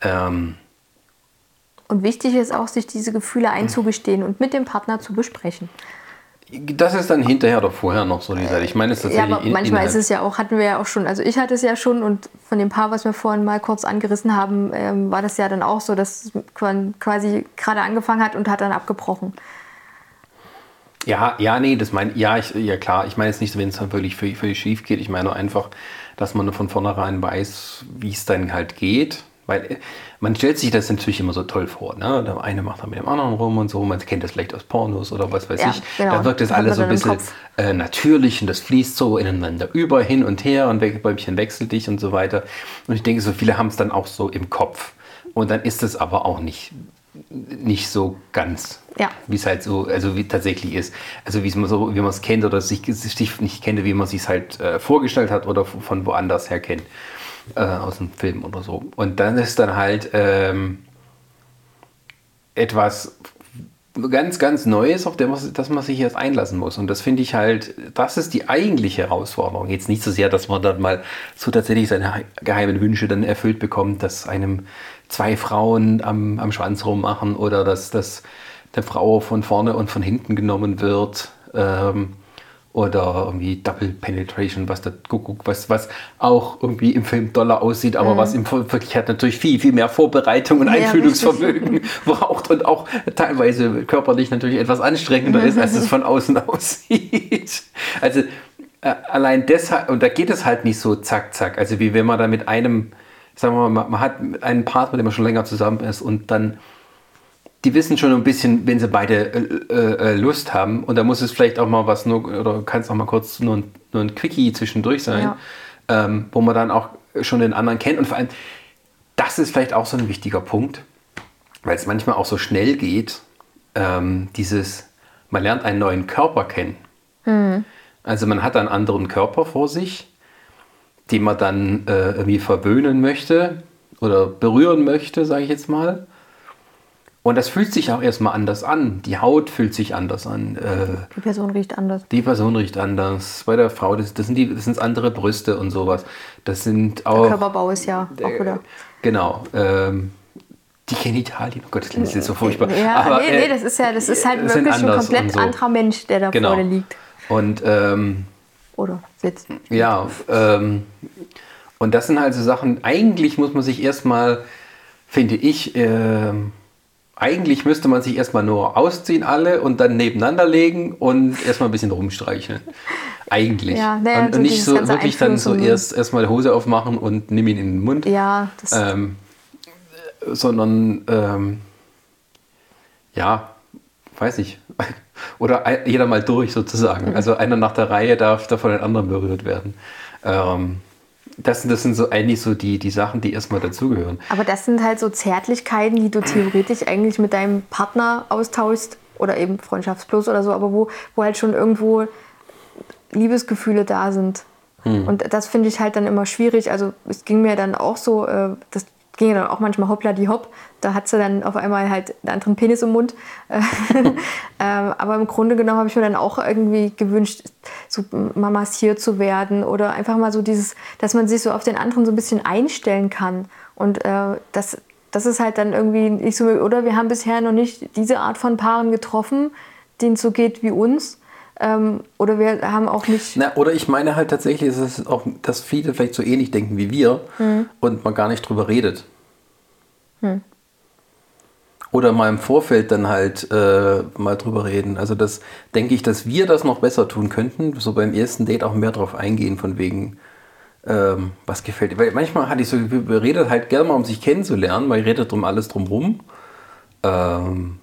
Ähm, Und wichtig ist auch, sich diese Gefühle einzugestehen und mit dem Partner zu besprechen. Das ist dann hinterher oder vorher noch so die Seite. Ich meine, es ist Ja, tatsächlich aber in- manchmal innerhalb- ist es ja auch, hatten wir ja auch schon, also ich hatte es ja schon und von dem Paar, was wir vorhin mal kurz angerissen haben, ähm, war das ja dann auch so, dass quan- quasi gerade angefangen hat und hat dann abgebrochen. Ja, ja, nee, das meine ja, ich, ja klar. Ich meine jetzt nicht, wenn es dann wirklich völlig, völlig schief geht. Ich meine nur einfach, dass man von vornherein weiß, wie es dann halt geht. Weil äh, man stellt sich das natürlich immer so toll vor. Ne? Der eine macht dann mit dem anderen rum und so. Man kennt das vielleicht aus Pornos oder was weiß Ja, ich. genau. Da wirkt das man alles so ein bisschen äh, natürlich und das fließt so ineinander über, hin und her und weg- Bäumchen wechsel dich und so weiter. Und ich denke, so viele haben es dann auch so im Kopf. Und dann ist es aber auch nicht, nicht so ganz Ja. wie es halt so, also wie tatsächlich ist. Also wie es man so, wie man es kennt oder sich, sich nicht kennt, wie man sich halt äh, vorgestellt hat oder von woanders her kennt. Äh, aus dem Film oder so. Und dann ist dann halt ähm, etwas ganz, ganz Neues, auf das, man sich erst einlassen muss. Und das finde ich halt, das ist die eigentliche Herausforderung. Jetzt nicht so sehr, dass man dann mal so tatsächlich seine geheimen Wünsche dann erfüllt bekommt, dass einem zwei Frauen am, am Schwanz rummachen oder dass, dass der Frau von vorne und von hinten genommen wird. Ähm, oder irgendwie Double Penetration, was der Kuckuck, was, was auch irgendwie im Film doller aussieht, aber was im Wirklichkeit natürlich viel, viel mehr Vorbereitung und Ja, Einfühlungsvermögen braucht und auch teilweise körperlich natürlich etwas anstrengender ist, als es von außen aussieht. Also äh, allein deshalb, und da geht es halt nicht so zack, zack. Also wie wenn man da mit einem, sagen wir mal, man hat einen Partner, mit dem man schon länger zusammen ist und dann die wissen schon ein bisschen, wenn sie beide äh, äh, Lust haben. Und da muss es vielleicht auch mal was, nur, oder kann es auch mal kurz nur ein, nur ein Quickie zwischendurch sein, Ja. ähm, wo man dann auch schon den anderen kennt. Und vor allem, das ist vielleicht auch so ein wichtiger Punkt, weil es manchmal auch so schnell geht, ähm, dieses, man lernt einen neuen Körper kennen. Also man hat einen anderen Körper vor sich, den man dann äh, irgendwie verwöhnen möchte oder berühren möchte, sage ich jetzt mal. Und das fühlt sich auch erstmal anders an. Die Haut fühlt sich anders an. Äh, Die Person riecht anders. die Person riecht anders. Bei der Frau, das, das, sind, die, das sind andere Brüste und sowas. Das sind Der auch. Körperbau ist ja auch äh, wieder. Genau. Ähm, die Genitalien, oh Gott, das klingt jetzt so furchtbar. Ja, Aber, nee, äh, nee, das ist ja, das ist halt sind wirklich ein komplett so. anderer Mensch, der da Genau. vorne liegt. Und ähm, Oder sitzt. Ja, ähm, und das sind halt so Sachen, eigentlich muss man sich erstmal, finde ich, ähm, eigentlich müsste man sich erstmal nur ausziehen alle und dann nebeneinander legen und erstmal ein bisschen rumstreicheln. Eigentlich. Ja, naja, und, und nicht so wirklich dann so erst erstmal die Hose aufmachen und nimm ihn in den Mund. Ja, das Ähm, sondern ähm, ja, weiß ich. Oder jeder mal durch sozusagen. Also einer nach der Reihe darf, darf von den anderen berührt werden. Ähm, das, sind- das sind so eigentlich so die, die Sachen, die erstmal dazugehören. Aber das sind halt so Zärtlichkeiten, die du theoretisch eigentlich mit deinem Partner austauschst oder eben Freundschaftsplus oder so, aber wo, wo halt schon irgendwo Liebesgefühle da sind. Und das finde ich halt dann immer schwierig. Also es ging mir dann auch so, äh, das ging dann auch manchmal hoppla die hopp. Da hat sie dann auf einmal halt einen anderen Penis im Mund. Äh, ähm, aber im Grunde genommen habe ich mir dann auch irgendwie gewünscht, so mal massiert zu werden oder einfach mal so dieses, dass man sich so auf den anderen so ein bisschen einstellen kann. Und äh, das das ist halt dann irgendwie nicht so, oder wir haben bisher noch nicht diese Art von Paaren getroffen, denen es so geht wie uns. Ähm, oder wir haben auch nicht. Na, oder ich meine halt tatsächlich, dass, es auch, dass viele vielleicht so ähnlich denken wie wir Hm. und man gar nicht drüber redet. Oder mal im Vorfeld dann halt äh, mal drüber reden. Also das denke ich, dass wir das noch besser tun könnten. So beim ersten Date auch mehr drauf eingehen, von wegen, ähm, was gefällt dir. Weil manchmal hatte ich so, wir redet halt gerne mal, um sich kennenzulernen, weil ihr redet drum alles drumrum. Ähm,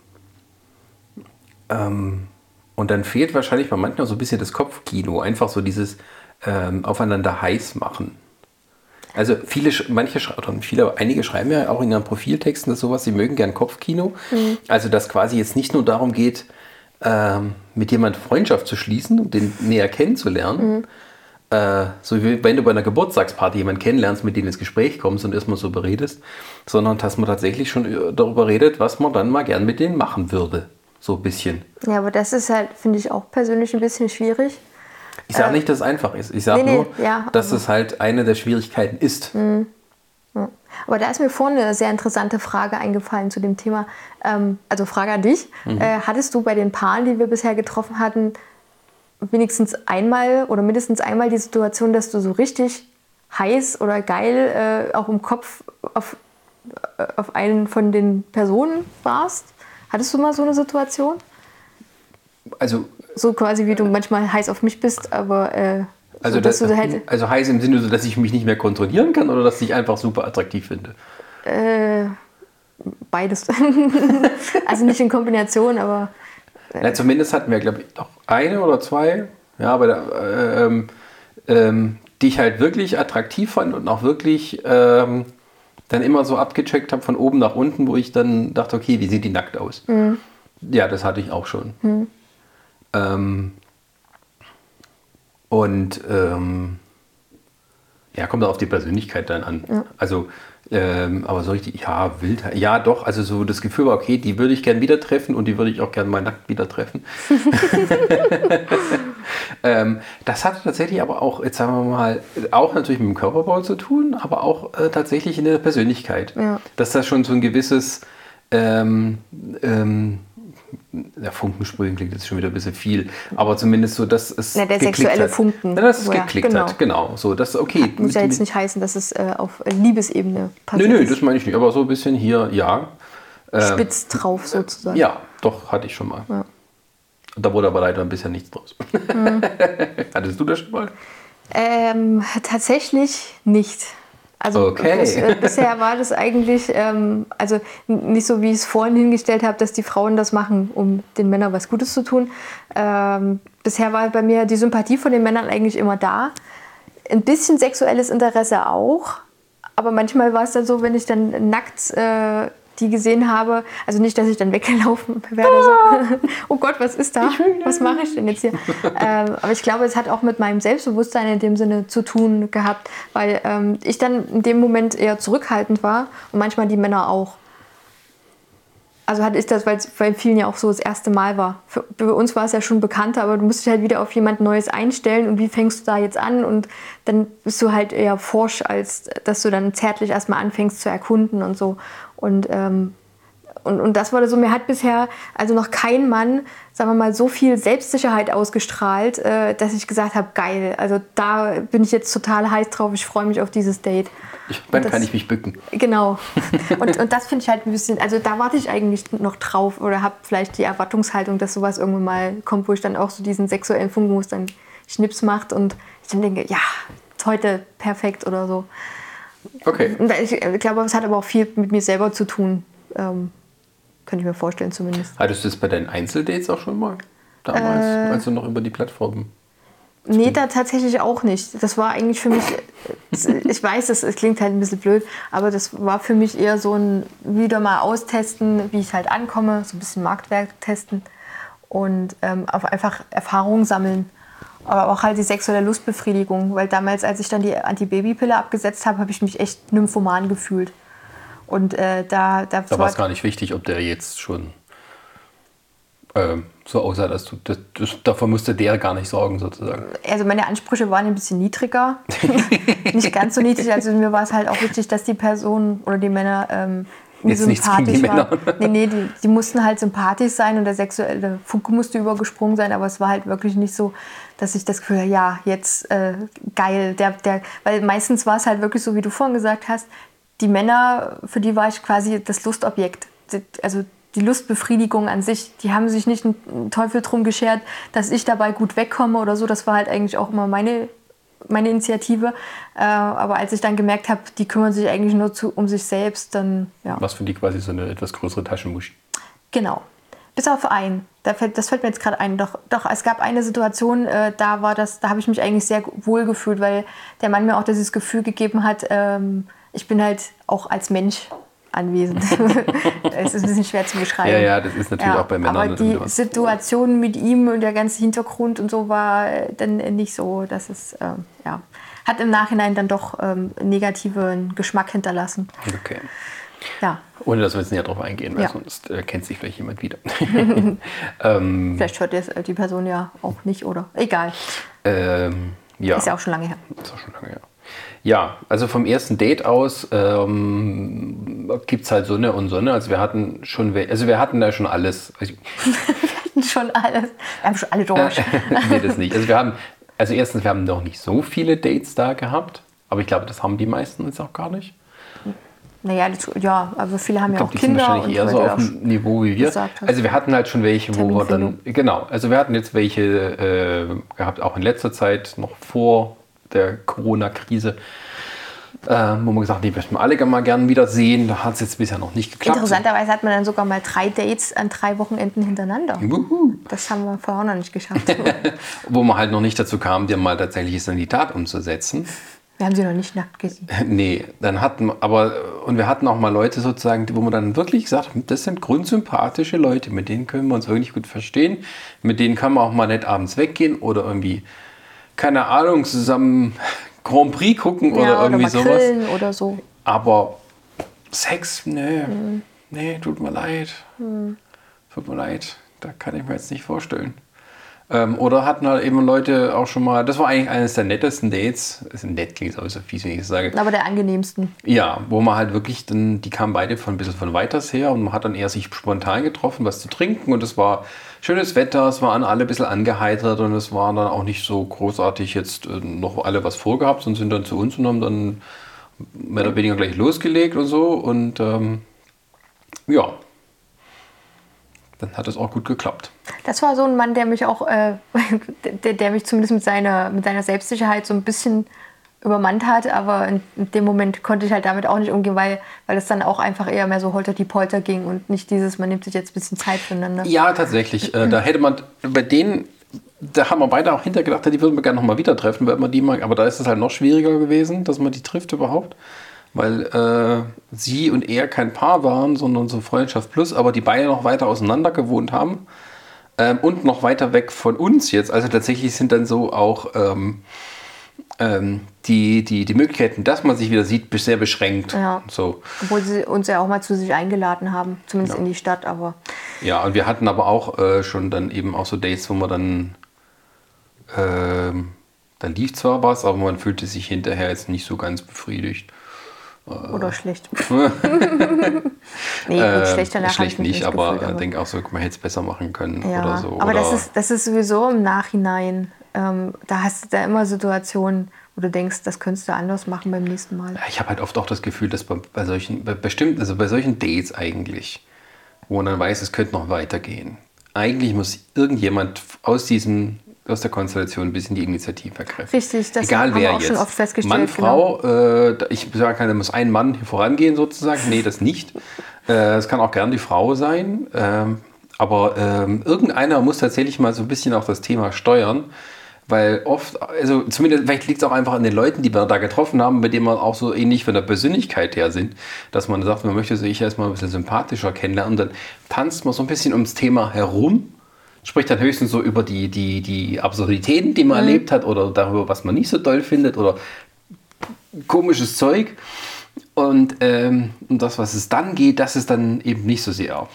ähm, und dann fehlt wahrscheinlich bei manchmal so ein bisschen das Kopfkino, einfach so dieses ähm, aufeinander heiß machen. Also viele, manche oder viele, einige schreiben ja auch in ihren Profiltexten das sowas, sie mögen gern Kopfkino. Also dass quasi jetzt nicht nur darum geht, ähm, mit jemandem Freundschaft zu schließen und den näher kennenzulernen. Äh, so wie wenn du bei einer Geburtstagsparty jemanden kennenlernst, mit dem ins Gespräch kommst und erstmal so beredest, sondern dass man tatsächlich schon äh, darüber redet, was man dann mal gern mit denen machen würde. So ein bisschen. Ja, aber das ist halt, finde ich, auch persönlich ein bisschen schwierig. Ich sage nicht, dass es einfach ist. Ich sage nee, nee, nur, ja, dass aber- es halt eine der Schwierigkeiten ist. Aber da ist mir vorhin eine sehr interessante Frage eingefallen zu dem Thema. Ähm, also Frage an dich. Äh, hattest du bei den Paaren, die wir bisher getroffen hatten, wenigstens einmal oder mindestens einmal die Situation, dass du so richtig heiß oder geil äh, auch im Kopf auf, äh, auf einen von den Personen warst? Hattest du mal so eine Situation? Also, So quasi wie du manchmal heiß auf mich bist, aber äh, also, so, dass das, du halt also heiß im Sinne, so, dass ich mich nicht mehr kontrollieren kann oder dass ich einfach super attraktiv finde. äh, beides. also nicht in Kombination, aber Na, zumindest hatten wir, glaube ich, doch eine oder zwei, ja, aber da, äh, ähm, ähm, die ich halt wirklich attraktiv fand und auch wirklich ähm, dann immer so abgecheckt habe von oben nach unten, wo ich dann dachte, okay, wie sieht die nackt aus? Ja, das hatte ich auch schon. Ähm, und ähm, ja, kommt auch auf die Persönlichkeit dann an. Also, ähm, aber so richtig, ja, wild, ja, doch, also so das Gefühl war, okay, die würde ich gern wieder treffen und die würde ich auch gern mal nackt wieder treffen. ähm, das hatte tatsächlich aber auch, jetzt sagen wir mal, auch natürlich mit dem Körperbau zu tun, aber auch äh, tatsächlich in der Persönlichkeit. Ja. Dass da schon so ein gewisses ähm, ähm, ja, Funken sprühen klingt jetzt schon wieder ein bisschen viel, aber zumindest so, dass es Ja, der geklickt sexuelle hat. Funken. Ja, dass es Ja, geklickt genau. hat, genau. So, das okay. muss ja jetzt nicht heißen, dass es äh, auf Liebesebene Nö, passiert. nö, ist. das meine ich nicht, aber so ein bisschen hier, ja. Ähm, spitz drauf sozusagen. Ja, doch, hatte ich schon mal. Ja. Da wurde aber leider ein bisschen nichts draus. Mhm. Hattest du das schon mal? Ähm, tatsächlich nicht. Also Okay. bis, äh, bisher war das eigentlich, ähm, also nicht so, wie ich es vorhin hingestellt habe, dass die Frauen das machen, um den Männern was Gutes zu tun. Ähm, bisher war bei mir die Sympathie von den Männern eigentlich immer da. Ein bisschen sexuelles Interesse auch. Aber manchmal war es dann so, wenn ich dann nackt äh, die gesehen habe, also nicht, dass ich dann weggelaufen wäre. So. oh Gott, was ist da? Was mache ich denn jetzt hier? ähm, aber ich glaube, es hat auch mit meinem Selbstbewusstsein in dem Sinne zu tun gehabt, weil ähm, ich dann in dem Moment eher zurückhaltend war und manchmal die Männer auch. Also hat ist das, weil es bei vielen ja auch so das erste Mal war. Für, für uns war es ja schon bekannter, aber du musst dich halt wieder auf jemand Neues einstellen und wie fängst du da jetzt an? Und dann bist du halt eher forsch, als dass du dann zärtlich erstmal anfängst zu erkunden und so. Und, ähm, und, und das wurde so, mir hat bisher also noch kein Mann, sagen wir mal, so viel Selbstsicherheit ausgestrahlt, äh, dass ich gesagt habe, geil, also da bin ich jetzt total heiß drauf, ich freue mich auf dieses Date. Ich, dann das- kann ich mich bücken. Genau. Und, und das finde ich halt ein bisschen, also da warte ich eigentlich noch drauf oder habe vielleicht die Erwartungshaltung, dass sowas irgendwann mal kommt, wo ich dann auch so diesen sexuellen Funken, wo es dann Schnips macht und ich dann denke, ja, ist heute perfekt oder so. Okay. Ich äh, glaube, es hat aber auch viel mit mir selber zu tun. Ähm, könnte ich mir vorstellen zumindest. Hattest du das bei deinen Einzeldates auch schon mal? Damals, Äh. als du noch über die Plattformen. Nee, da tatsächlich auch nicht. Das war eigentlich für mich, ich weiß, es, klingt halt ein bisschen blöd, aber das war für mich eher so ein wieder mal austesten, wie ich halt ankomme, so ein bisschen Marktwert testen und ähm, auf einfach Erfahrungen sammeln. Aber auch halt die sexuelle Lustbefriedigung, weil damals, als ich dann die Antibabypille abgesetzt habe, habe ich mich echt nymphoman gefühlt. Und äh, da, da, Da war es gar nicht wichtig, ob der jetzt schon ähm, so aussah, dass du. Das, das, davon musste der gar nicht sorgen, sozusagen. also meine Ansprüche waren ein bisschen niedriger. nicht ganz so niedrig. Also mir war es halt auch wichtig, dass die Person oder die Männer ähm, die Jetzt die sympathisch Männer. war. Nee, nee, die, die mussten halt sympathisch sein und der sexuelle Funke musste übergesprungen sein, aber es war halt wirklich nicht so, dass ich das Gefühl hatte, ja, jetzt äh, geil. Der, der, weil meistens war es halt wirklich so, wie du vorhin gesagt hast, die Männer, für die war ich quasi das Lustobjekt. Also die Lustbefriedigung an sich, die haben sich nicht einen Teufel drum geschert, dass ich dabei gut wegkomme oder so. Das war halt eigentlich auch immer meine, meine Initiative. Äh, aber als ich dann gemerkt habe, die kümmern sich eigentlich nur zu, um sich selbst, dann ja. Was für die quasi so eine etwas größere Taschenmuschi. Genau. Bis auf einen. Da fällt, das fällt mir jetzt gerade ein. Doch, doch, es gab eine Situation, äh, da war das, da habe ich mich eigentlich sehr wohl gefühlt, weil der Mann mir auch dieses Gefühl gegeben hat, ähm, ich bin halt auch als Mensch anwesend. es ist ein bisschen schwer zu beschreiben. Ja, ja, das ist natürlich auch bei Männern Aber die. Situation mit ihm und der ganze Hintergrund und so war äh, dann nicht so, dass es, ähm, ja, hat im Nachhinein dann doch ähm, negativen Geschmack hinterlassen. Okay. Ja, Ohne dass wir jetzt näher drauf eingehen, weil Ja. sonst äh, kennt sich vielleicht jemand wieder. ähm, vielleicht hört jetzt äh, die Person ja auch nicht, oder? Egal. ähm, ja. Ist ja auch schon lange her. Ist auch schon lange her. Ja, also vom ersten Date aus ähm, gibt es halt Sonne und Sonne. Also wir hatten schon, also wir hatten da schon alles. Also, schon alles. Wir haben schon alle durch. nee, das nicht. Also wir haben, also erstens, wir haben noch nicht so viele Dates da gehabt, aber ich glaube, das haben die meisten jetzt auch gar nicht. Naja, das, ja, aber viele haben Ich ja glaube, auch die sind Kinder. wahrscheinlich eher so auf dem Niveau wie wir. Also wir hatten halt schon welche, wo wir dann, genau, also wir hatten jetzt welche äh, gehabt, auch in letzter Zeit, noch vor der Corona-Krise, äh, wo man gesagt hat, die möchten wir alle mal gern wieder sehen. Da hat es jetzt bisher noch nicht geklappt. Interessanterweise hat man dann sogar mal drei Dates an drei Wochenenden hintereinander. Wuhu. Das haben wir vorher auch noch nicht geschafft. Wo man halt noch nicht dazu kam, dir mal tatsächlich es in die Tat umzusetzen. Wir haben sie noch nicht nackt gesehen. Nee, dann hatten aber, und wir hatten auch mal Leute sozusagen, wo man dann wirklich gesagt hat, das sind grundsympathische Leute, mit denen können wir uns wirklich gut verstehen, mit denen kann man auch mal nett abends weggehen oder irgendwie, keine Ahnung, zusammen Grand Prix gucken oder ja, oder irgendwie mal sowas. oder so. Aber Sex, nee, Mhm. nee, tut mir leid. Tut mir leid, da kann ich mir jetzt nicht vorstellen. Ähm, oder hatten halt eben Leute auch schon mal, das war eigentlich eines der nettesten Dates, ist nett klingt aber so fies, wenn ich das sage. Aber der angenehmsten. Ja, wo man halt wirklich dann, die kamen beide von ein bisschen von weiters her und man hat dann eher sich spontan getroffen, was zu trinken und es war schönes Wetter, es waren alle ein bisschen angeheitert und es war dann auch nicht so großartig jetzt äh, noch alle was vorgehabt und sind dann zu uns und haben dann mehr oder weniger gleich losgelegt und so und ähm, ja, dann hat es auch gut geklappt. Das war so ein Mann, der mich auch, äh, der, der mich zumindest mit seiner, mit seiner Selbstsicherheit so ein bisschen übermannt hat, aber in, in dem Moment konnte ich halt damit auch nicht umgehen, weil, weil es dann auch einfach eher mehr so holter die Polter ging und nicht dieses, man nimmt sich jetzt ein bisschen Zeit füreinander. Ja, tatsächlich. Äh, da hätte man bei denen, da haben wir beide auch hintergedacht, die würden wir gerne nochmal wieder treffen, weil man die mal, aber da ist es halt noch schwieriger gewesen, dass man die trifft überhaupt. Weil äh, sie und er kein Paar waren, sondern so Freundschaft plus, aber die beide noch weiter auseinander gewohnt haben. Ähm, und noch weiter weg von uns jetzt. Also tatsächlich sind dann so auch ähm, ähm, die, die, die Möglichkeiten, dass man sich wieder sieht, sehr beschränkt. Ja. So. Obwohl sie uns ja auch mal zu sich eingeladen haben, zumindest in die Stadt, aber Ja, und wir hatten aber auch äh, schon dann eben auch so Dates, wo man dann, ähm, dann lief zwar was, aber man fühlte sich hinterher jetzt nicht so ganz befriedigt. Oder schlecht. nee, gut, Äh, schlecht danach schlecht nicht, nicht aber ich denke auch so, man hätte es besser machen können Ja, oder so. aber oder das ist, das ist sowieso im Nachhinein. Ähm, da hast du da immer Situationen, wo du denkst, das könntest du anders machen beim nächsten Mal. ich habe halt oft auch das Gefühl, dass bei, bei solchen, bei bestimmt, also bei solchen Dates eigentlich, wo man dann weiß, es könnte noch weitergehen, eigentlich muss irgendjemand aus diesem aus der Konstellation ein bisschen die Initiative ergreifen. Richtig, das Egal haben wer wir auch jetzt. schon oft festgestellt. Mann, genau. Frau, äh, ich sage keine, da muss ein Mann vorangehen sozusagen. Nee, das nicht. Äh, Es kann auch gern die Frau sein. Ähm, aber ähm, irgendeiner muss tatsächlich mal so ein bisschen auch das Thema steuern. Weil oft, also zumindest, vielleicht liegt es auch einfach an den Leuten, die wir da getroffen haben, bei denen man auch so ähnlich von der Persönlichkeit her sind, dass man sagt, man möchte sich erstmal ein bisschen sympathischer kennenlernen und dann tanzt man so ein bisschen ums Thema herum, spricht dann höchstens so über die, die, die Absurditäten, die man erlebt hat oder darüber, was man nicht so toll findet oder komisches Zeug. Und, ähm, und das, was es dann geht, das ist dann eben nicht so sehr.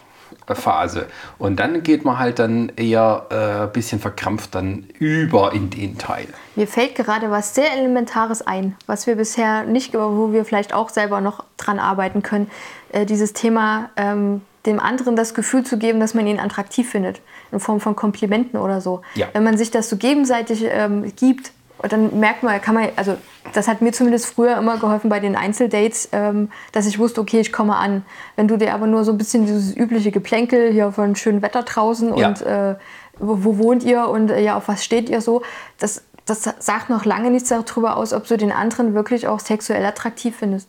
Phase. Und dann geht man halt dann eher ein äh, bisschen verkrampft dann über in den Teil. Mir fällt gerade was sehr Elementares ein, was wir bisher nicht, wo wir vielleicht auch selber noch dran arbeiten können. Äh, dieses Thema, ähm, dem anderen das Gefühl zu geben, dass man ihn attraktiv findet, in Form von Komplimenten oder so. Ja. Wenn man sich das so gegenseitig ähm, gibt, dann merkt man, kann man, also das hat mir zumindest früher immer geholfen bei den Einzeldates, ähm, dass ich wusste, okay, ich komme an. Wenn du dir aber nur so ein bisschen dieses übliche Geplänkel hier von schönem Wetter draußen Ja. und äh, wo, wo wohnt ihr und äh, ja, auf was steht ihr so, das, das sagt noch lange nichts darüber aus, ob du den anderen wirklich auch sexuell attraktiv findest.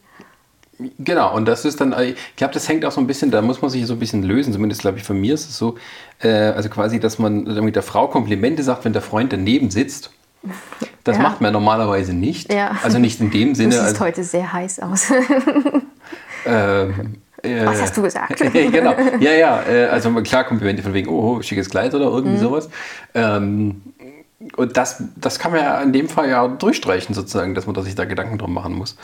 Genau, und das ist dann, äh, ich glaube, das hängt auch so ein bisschen, da muss man sich so ein bisschen lösen, zumindest glaube ich, von mir ist es so, äh, also quasi, dass man mit der Frau Komplimente sagt, wenn der Freund daneben sitzt. Das Ja. macht man normalerweise nicht. Ja. Also nicht in dem Sinne. siehst Also, heute sehr heiß aus. ähm, äh, Was hast du gesagt? genau, ja, ja, äh, also klar, Komplimente von wegen, oh, schickes Kleid oder Mhm. irgendwie sowas. Ähm, und das, das kann man ja in dem Fall ja durchstreichen, sozusagen, dass man sich da Gedanken drum machen muss.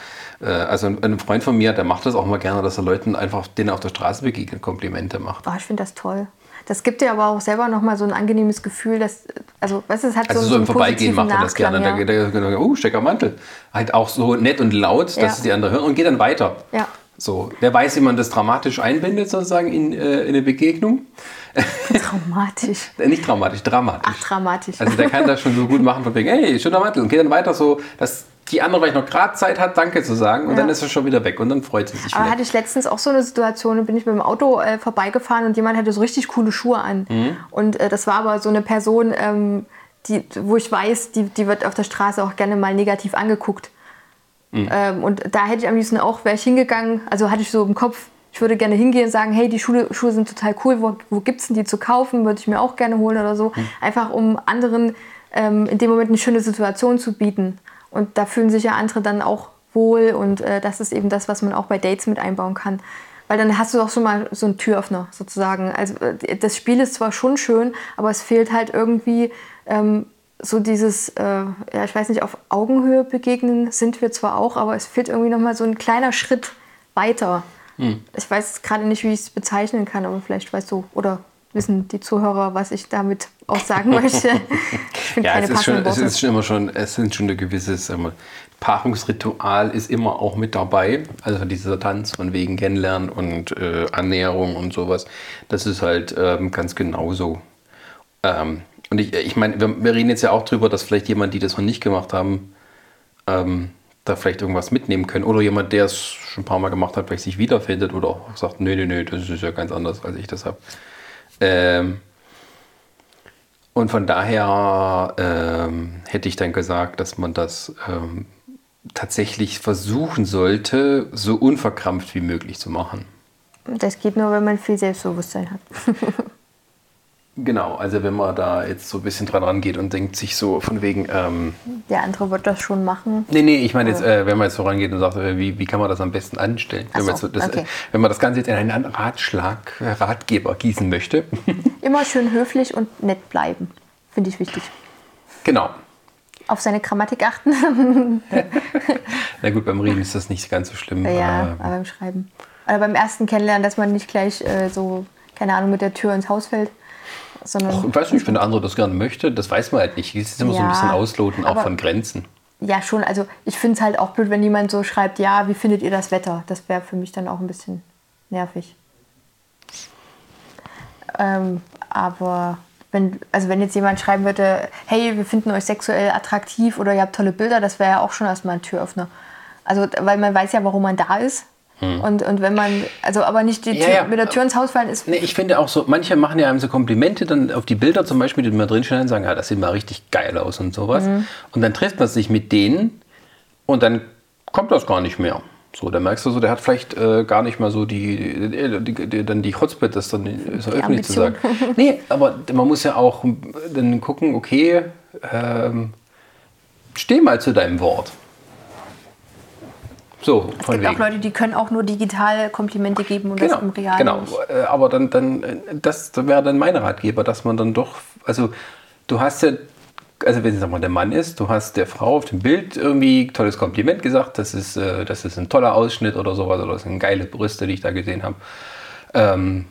Äh, also ein, Freund von mir, der macht das auch mal gerne, dass er Leuten einfach, denen auf der Straße begegnet, Komplimente macht. Oh, ich finde das toll. Das gibt dir aber auch selber nochmal so ein angenehmes Gefühl, dass, also, weißt du, es hat Also so, so einen im Vorbeigehen macht er das gerne. Nachklang, Der, ja. der, der, oh, Stecker Mantel. Halt auch so nett und laut, dass Ja. es die anderen hören und geht dann weiter. Ja. So, der weiß, wie man das dramatisch einbindet, sozusagen in, äh, in eine Begegnung. Traumatisch. Äh, Nicht traumatisch, dramatisch. Ach, dramatisch. Also der kann das schon so gut machen, von wegen, hey, schöner Mantel. Und geht dann weiter so, dass die andere vielleicht noch gerade Zeit hat, Danke zu sagen. Und Ja. dann ist er schon wieder weg. Und dann freut sie sich Aber wieder. hatte ich letztens auch so eine Situation, da bin ich mit dem Auto äh, vorbeigefahren und jemand hatte so richtig coole Schuhe an. Mhm. Und äh, das war aber so eine Person, ähm, die, wo ich weiß, die, die wird auf der Straße auch gerne mal negativ angeguckt. Mhm. Ähm, und da hätte ich am liebsten auch, wäre ich hingegangen, also hatte ich so im Kopf, ich würde gerne hingehen und sagen, hey, die Schuhe, Schuhe sind total cool, wo, wo gibt es denn die zu kaufen, würde ich mir auch gerne holen oder so. Mhm. Einfach um anderen ähm, in dem Moment eine schöne Situation zu bieten. Und da fühlen sich ja andere dann auch wohl und äh, das ist eben das, was man auch bei Dates mit einbauen kann. Weil dann hast du doch schon mal so einen Türöffner sozusagen. Also äh, das Spiel ist zwar schon schön, aber es fehlt halt irgendwie ähm, so dieses, äh, ja ich weiß nicht, auf Augenhöhe begegnen sind wir zwar auch, aber es fehlt irgendwie noch mal so ein kleiner Schritt weiter. Ich weiß gerade nicht, wie ich es bezeichnen kann, aber vielleicht weißt du oder wissen die Zuhörer, was ich damit auch sagen möchte. Ich finde Ja, keine es ist, schon, es ist schon immer schon, es sind schon ein gewisses wir, Paarungsritual ist immer auch mit dabei. Also dieser Tanz von wegen Kennenlernen und äh, Annäherung und sowas. Das ist halt ähm, ganz genauso. Ähm, und ich, ich meine, wir, wir reden jetzt ja auch drüber, dass vielleicht jemand, die das noch nicht gemacht haben, ähm, da vielleicht irgendwas mitnehmen können. Oder jemand, der es schon ein paar Mal gemacht hat, vielleicht sich wiederfindet oder auch sagt, nee, nee, nee, das ist ja ganz anders, als ich das habe. Ähm, und von daher ähm, hätte ich dann gesagt, dass man das ähm, tatsächlich versuchen sollte, so unverkrampft wie möglich zu machen. Das geht nur, wenn man viel Selbstbewusstsein hat. Genau, also wenn man da jetzt so ein bisschen dran rangeht und denkt sich so von wegen, ähm, Der andere wird das schon machen. nee, nee, ich meine jetzt, äh, wenn man jetzt so rangeht und sagt, äh, wie, wie kann man das am besten anstellen? Wenn, man so, jetzt so das, okay. wenn man das Ganze jetzt in einen Ratschlag, äh, Ratgeber gießen möchte. Immer schön höflich und nett bleiben. Finde ich wichtig. genau. Auf seine Grammatik achten. Na gut, beim Reden ist das nicht ganz so schlimm. ja, äh, aber beim Schreiben. Oder beim ersten Kennenlernen, dass man nicht gleich äh, so, keine Ahnung, mit der Tür ins Haus fällt. Sondern Och, ich weiß nicht, wenn der andere das gerne möchte, das weiß man halt nicht. Es ist immer so ein Ja, bisschen Ausloten auch von Grenzen. Ja, schon. Also ich finde es halt auch blöd, wenn jemand so schreibt, ja, wie findet ihr das Wetter? Das wäre für mich dann auch ein bisschen nervig. Ähm, aber wenn, also wenn jetzt jemand schreiben würde, hey, wir finden euch sexuell attraktiv oder ihr habt tolle Bilder, das wäre ja auch schon erstmal ein Türöffner. Also, weil man weiß ja, warum man da ist. Und, und wenn man, also aber nicht die Hm. Ja, Tür, ja. mit der Tür ins Haus fallen ist. Nee, ich finde auch so, manche machen ja einem so Komplimente dann auf die Bilder zum Beispiel, die mal drinstehen und sagen, ja, das sieht mal richtig geil aus und sowas. Mhm. Und dann trifft man sich mit denen und dann kommt das gar nicht mehr. So, dann merkst du so, der hat vielleicht äh, gar nicht mal so die, die, die, die dann die Chutzpe, das dann so öffentlich zu sagen. Ambition. Nee, aber man muss ja auch dann gucken, okay, ähm, steh mal zu deinem Wort. So, Es gibt auch wegen. Leute, die können auch nur digital Komplimente geben und das im Real Genau, äh, aber dann, dann äh, das wäre dann mein Ratgeber, dass man dann doch, also du hast ja, also wenn es mal der Mann ist, du hast der Frau auf dem Bild irgendwie tolles Kompliment gesagt, das ist, äh, das ist ein toller Ausschnitt oder sowas, oder das sind geile Brüste, die ich da gesehen habe. Ähm,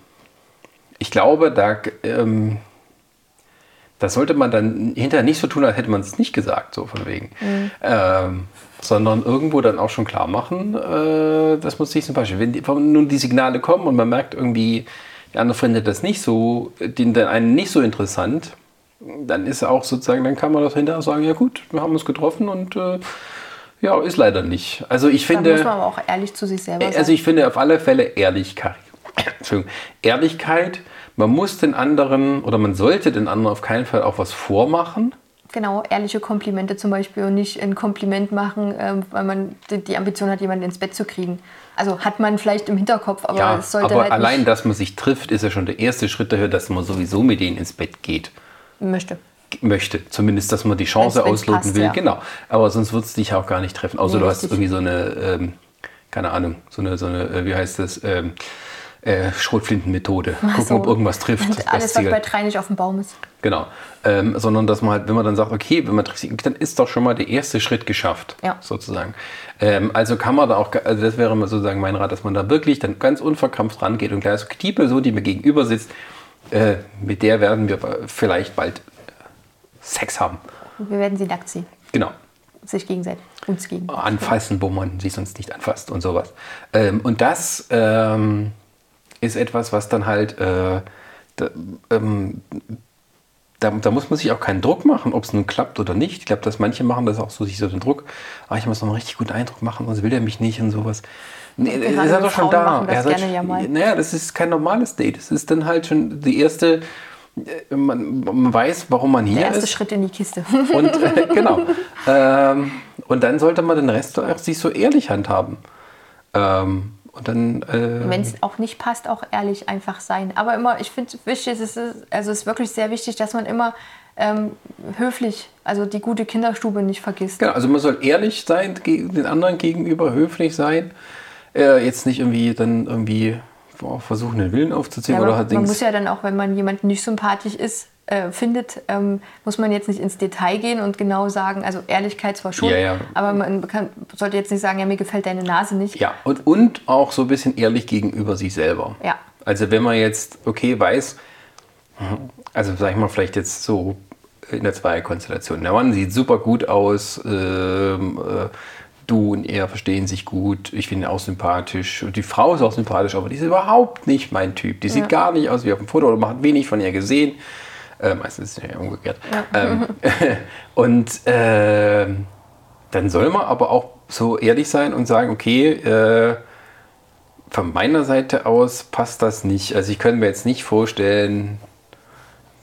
ich glaube, da, ähm, das sollte man dann hinterher nicht so tun, als hätte man es nicht gesagt, so von wegen. Mhm. Ähm, sondern irgendwo dann auch schon klar machen, äh, dass man sich zum Beispiel, wenn, die, wenn nun die Signale kommen und man merkt irgendwie, der andere findet das nicht so, den, den einen nicht so interessant, dann ist auch sozusagen, dann kann man das hinterher sagen, ja gut, wir haben uns getroffen und äh, ja, ist leider nicht. Also ich finde. Da muss man aber auch ehrlich zu sich selber sein. Also ich finde auf alle Fälle Ehrlichkeit. Entschuldigung, Ehrlichkeit. Man muss den anderen oder man sollte den anderen auf keinen Fall auch was vormachen. Genau, ehrliche Komplimente zum Beispiel und nicht ein Kompliment machen, ähm, weil man die Ambition hat, jemanden ins Bett zu kriegen. Also hat man vielleicht im Hinterkopf, aber ja, es sollte aber halt allein, dass man sich trifft, ist ja schon der erste Schritt dafür, dass man sowieso mit denen ins Bett geht. Möchte möchte. Zumindest, dass man die Chance ausloten passt, will. Ja. Genau. Aber sonst wird es dich auch gar nicht treffen. Außer nee, du hast irgendwie so eine, ähm, keine Ahnung, so eine, so eine, äh, wie heißt das, ähm, äh, Schrotflintenmethode. Gucken, so. ob irgendwas trifft. Alles, was bei drei nicht auf dem Baum ist. Genau. Ähm, sondern dass man halt, wenn man dann sagt, okay, wenn man trifft, dann ist doch schon mal der erste Schritt geschafft. Ja. Sozusagen. Ähm, also kann man da auch, also das wäre sozusagen mein Rat, dass man da wirklich dann ganz unverkrampft rangeht und gleich die Person, die mir gegenüber sitzt, äh, mit der werden wir vielleicht bald Sex haben. Wir werden sie nackt sehen. Genau. Sich gegenseitig, uns gegen. Anfassen, wo man sie sonst nicht anfasst und sowas. Ähm, und das ähm, ist etwas, was dann halt, äh, da, ähm, da, da, muss man sich auch keinen Druck machen, ob es nun klappt oder nicht. Ich glaube, dass manche machen das auch so, sich so den Druck, ah, ich muss noch einen richtig guten Eindruck machen, sonst will er mich nicht und sowas. Nee, ist er doch schon da. Das er gerne ja mal. Naja, das ist kein normales Date. Das ist dann halt schon die erste äh, man, man, weiß, warum man hier ist. Der erste ist. Schritt in die Kiste. Und äh, genau. Ähm, und dann sollte man den Rest auch sich so ehrlich handhaben. Ähm, und dann. Äh, Wenn es auch nicht passt, auch ehrlich einfach sein. Aber immer, ich finde wichtig, es ist, also es ist wirklich sehr wichtig, dass man immer ähm, höflich, also die gute Kinderstube nicht vergisst. Genau, also man soll ehrlich sein, den anderen gegenüber höflich sein. Äh, jetzt nicht irgendwie dann irgendwie versuchen, den Willen aufzuziehen. Ja, oder halt man muss ja dann auch, wenn man jemanden nicht sympathisch ist, äh, findet, ähm, muss man jetzt nicht ins Detail gehen und genau sagen, also Ehrlichkeit zwar schon, ja, ja. aber man kann, sollte jetzt nicht sagen, ja, mir gefällt deine Nase nicht. Ja, und, und auch so ein bisschen ehrlich gegenüber sich selber. Ja. Also wenn man jetzt, okay, weiß, also sag ich mal, vielleicht jetzt so in der Zweierkonstellation, der Mann sieht super gut aus, ähm, äh, du und er verstehen sich gut, ich finde ihn auch sympathisch und die Frau ist auch sympathisch, aber die ist überhaupt nicht mein Typ. Die sieht ja. gar nicht aus wie auf dem Foto oder man hat wenig von ihr gesehen. Äh, meistens ist es ja umgekehrt. Ja. Ähm, und äh, dann soll man aber auch so ehrlich sein und sagen, okay, äh, von meiner Seite aus passt das nicht. Also ich könnte mir jetzt nicht vorstellen,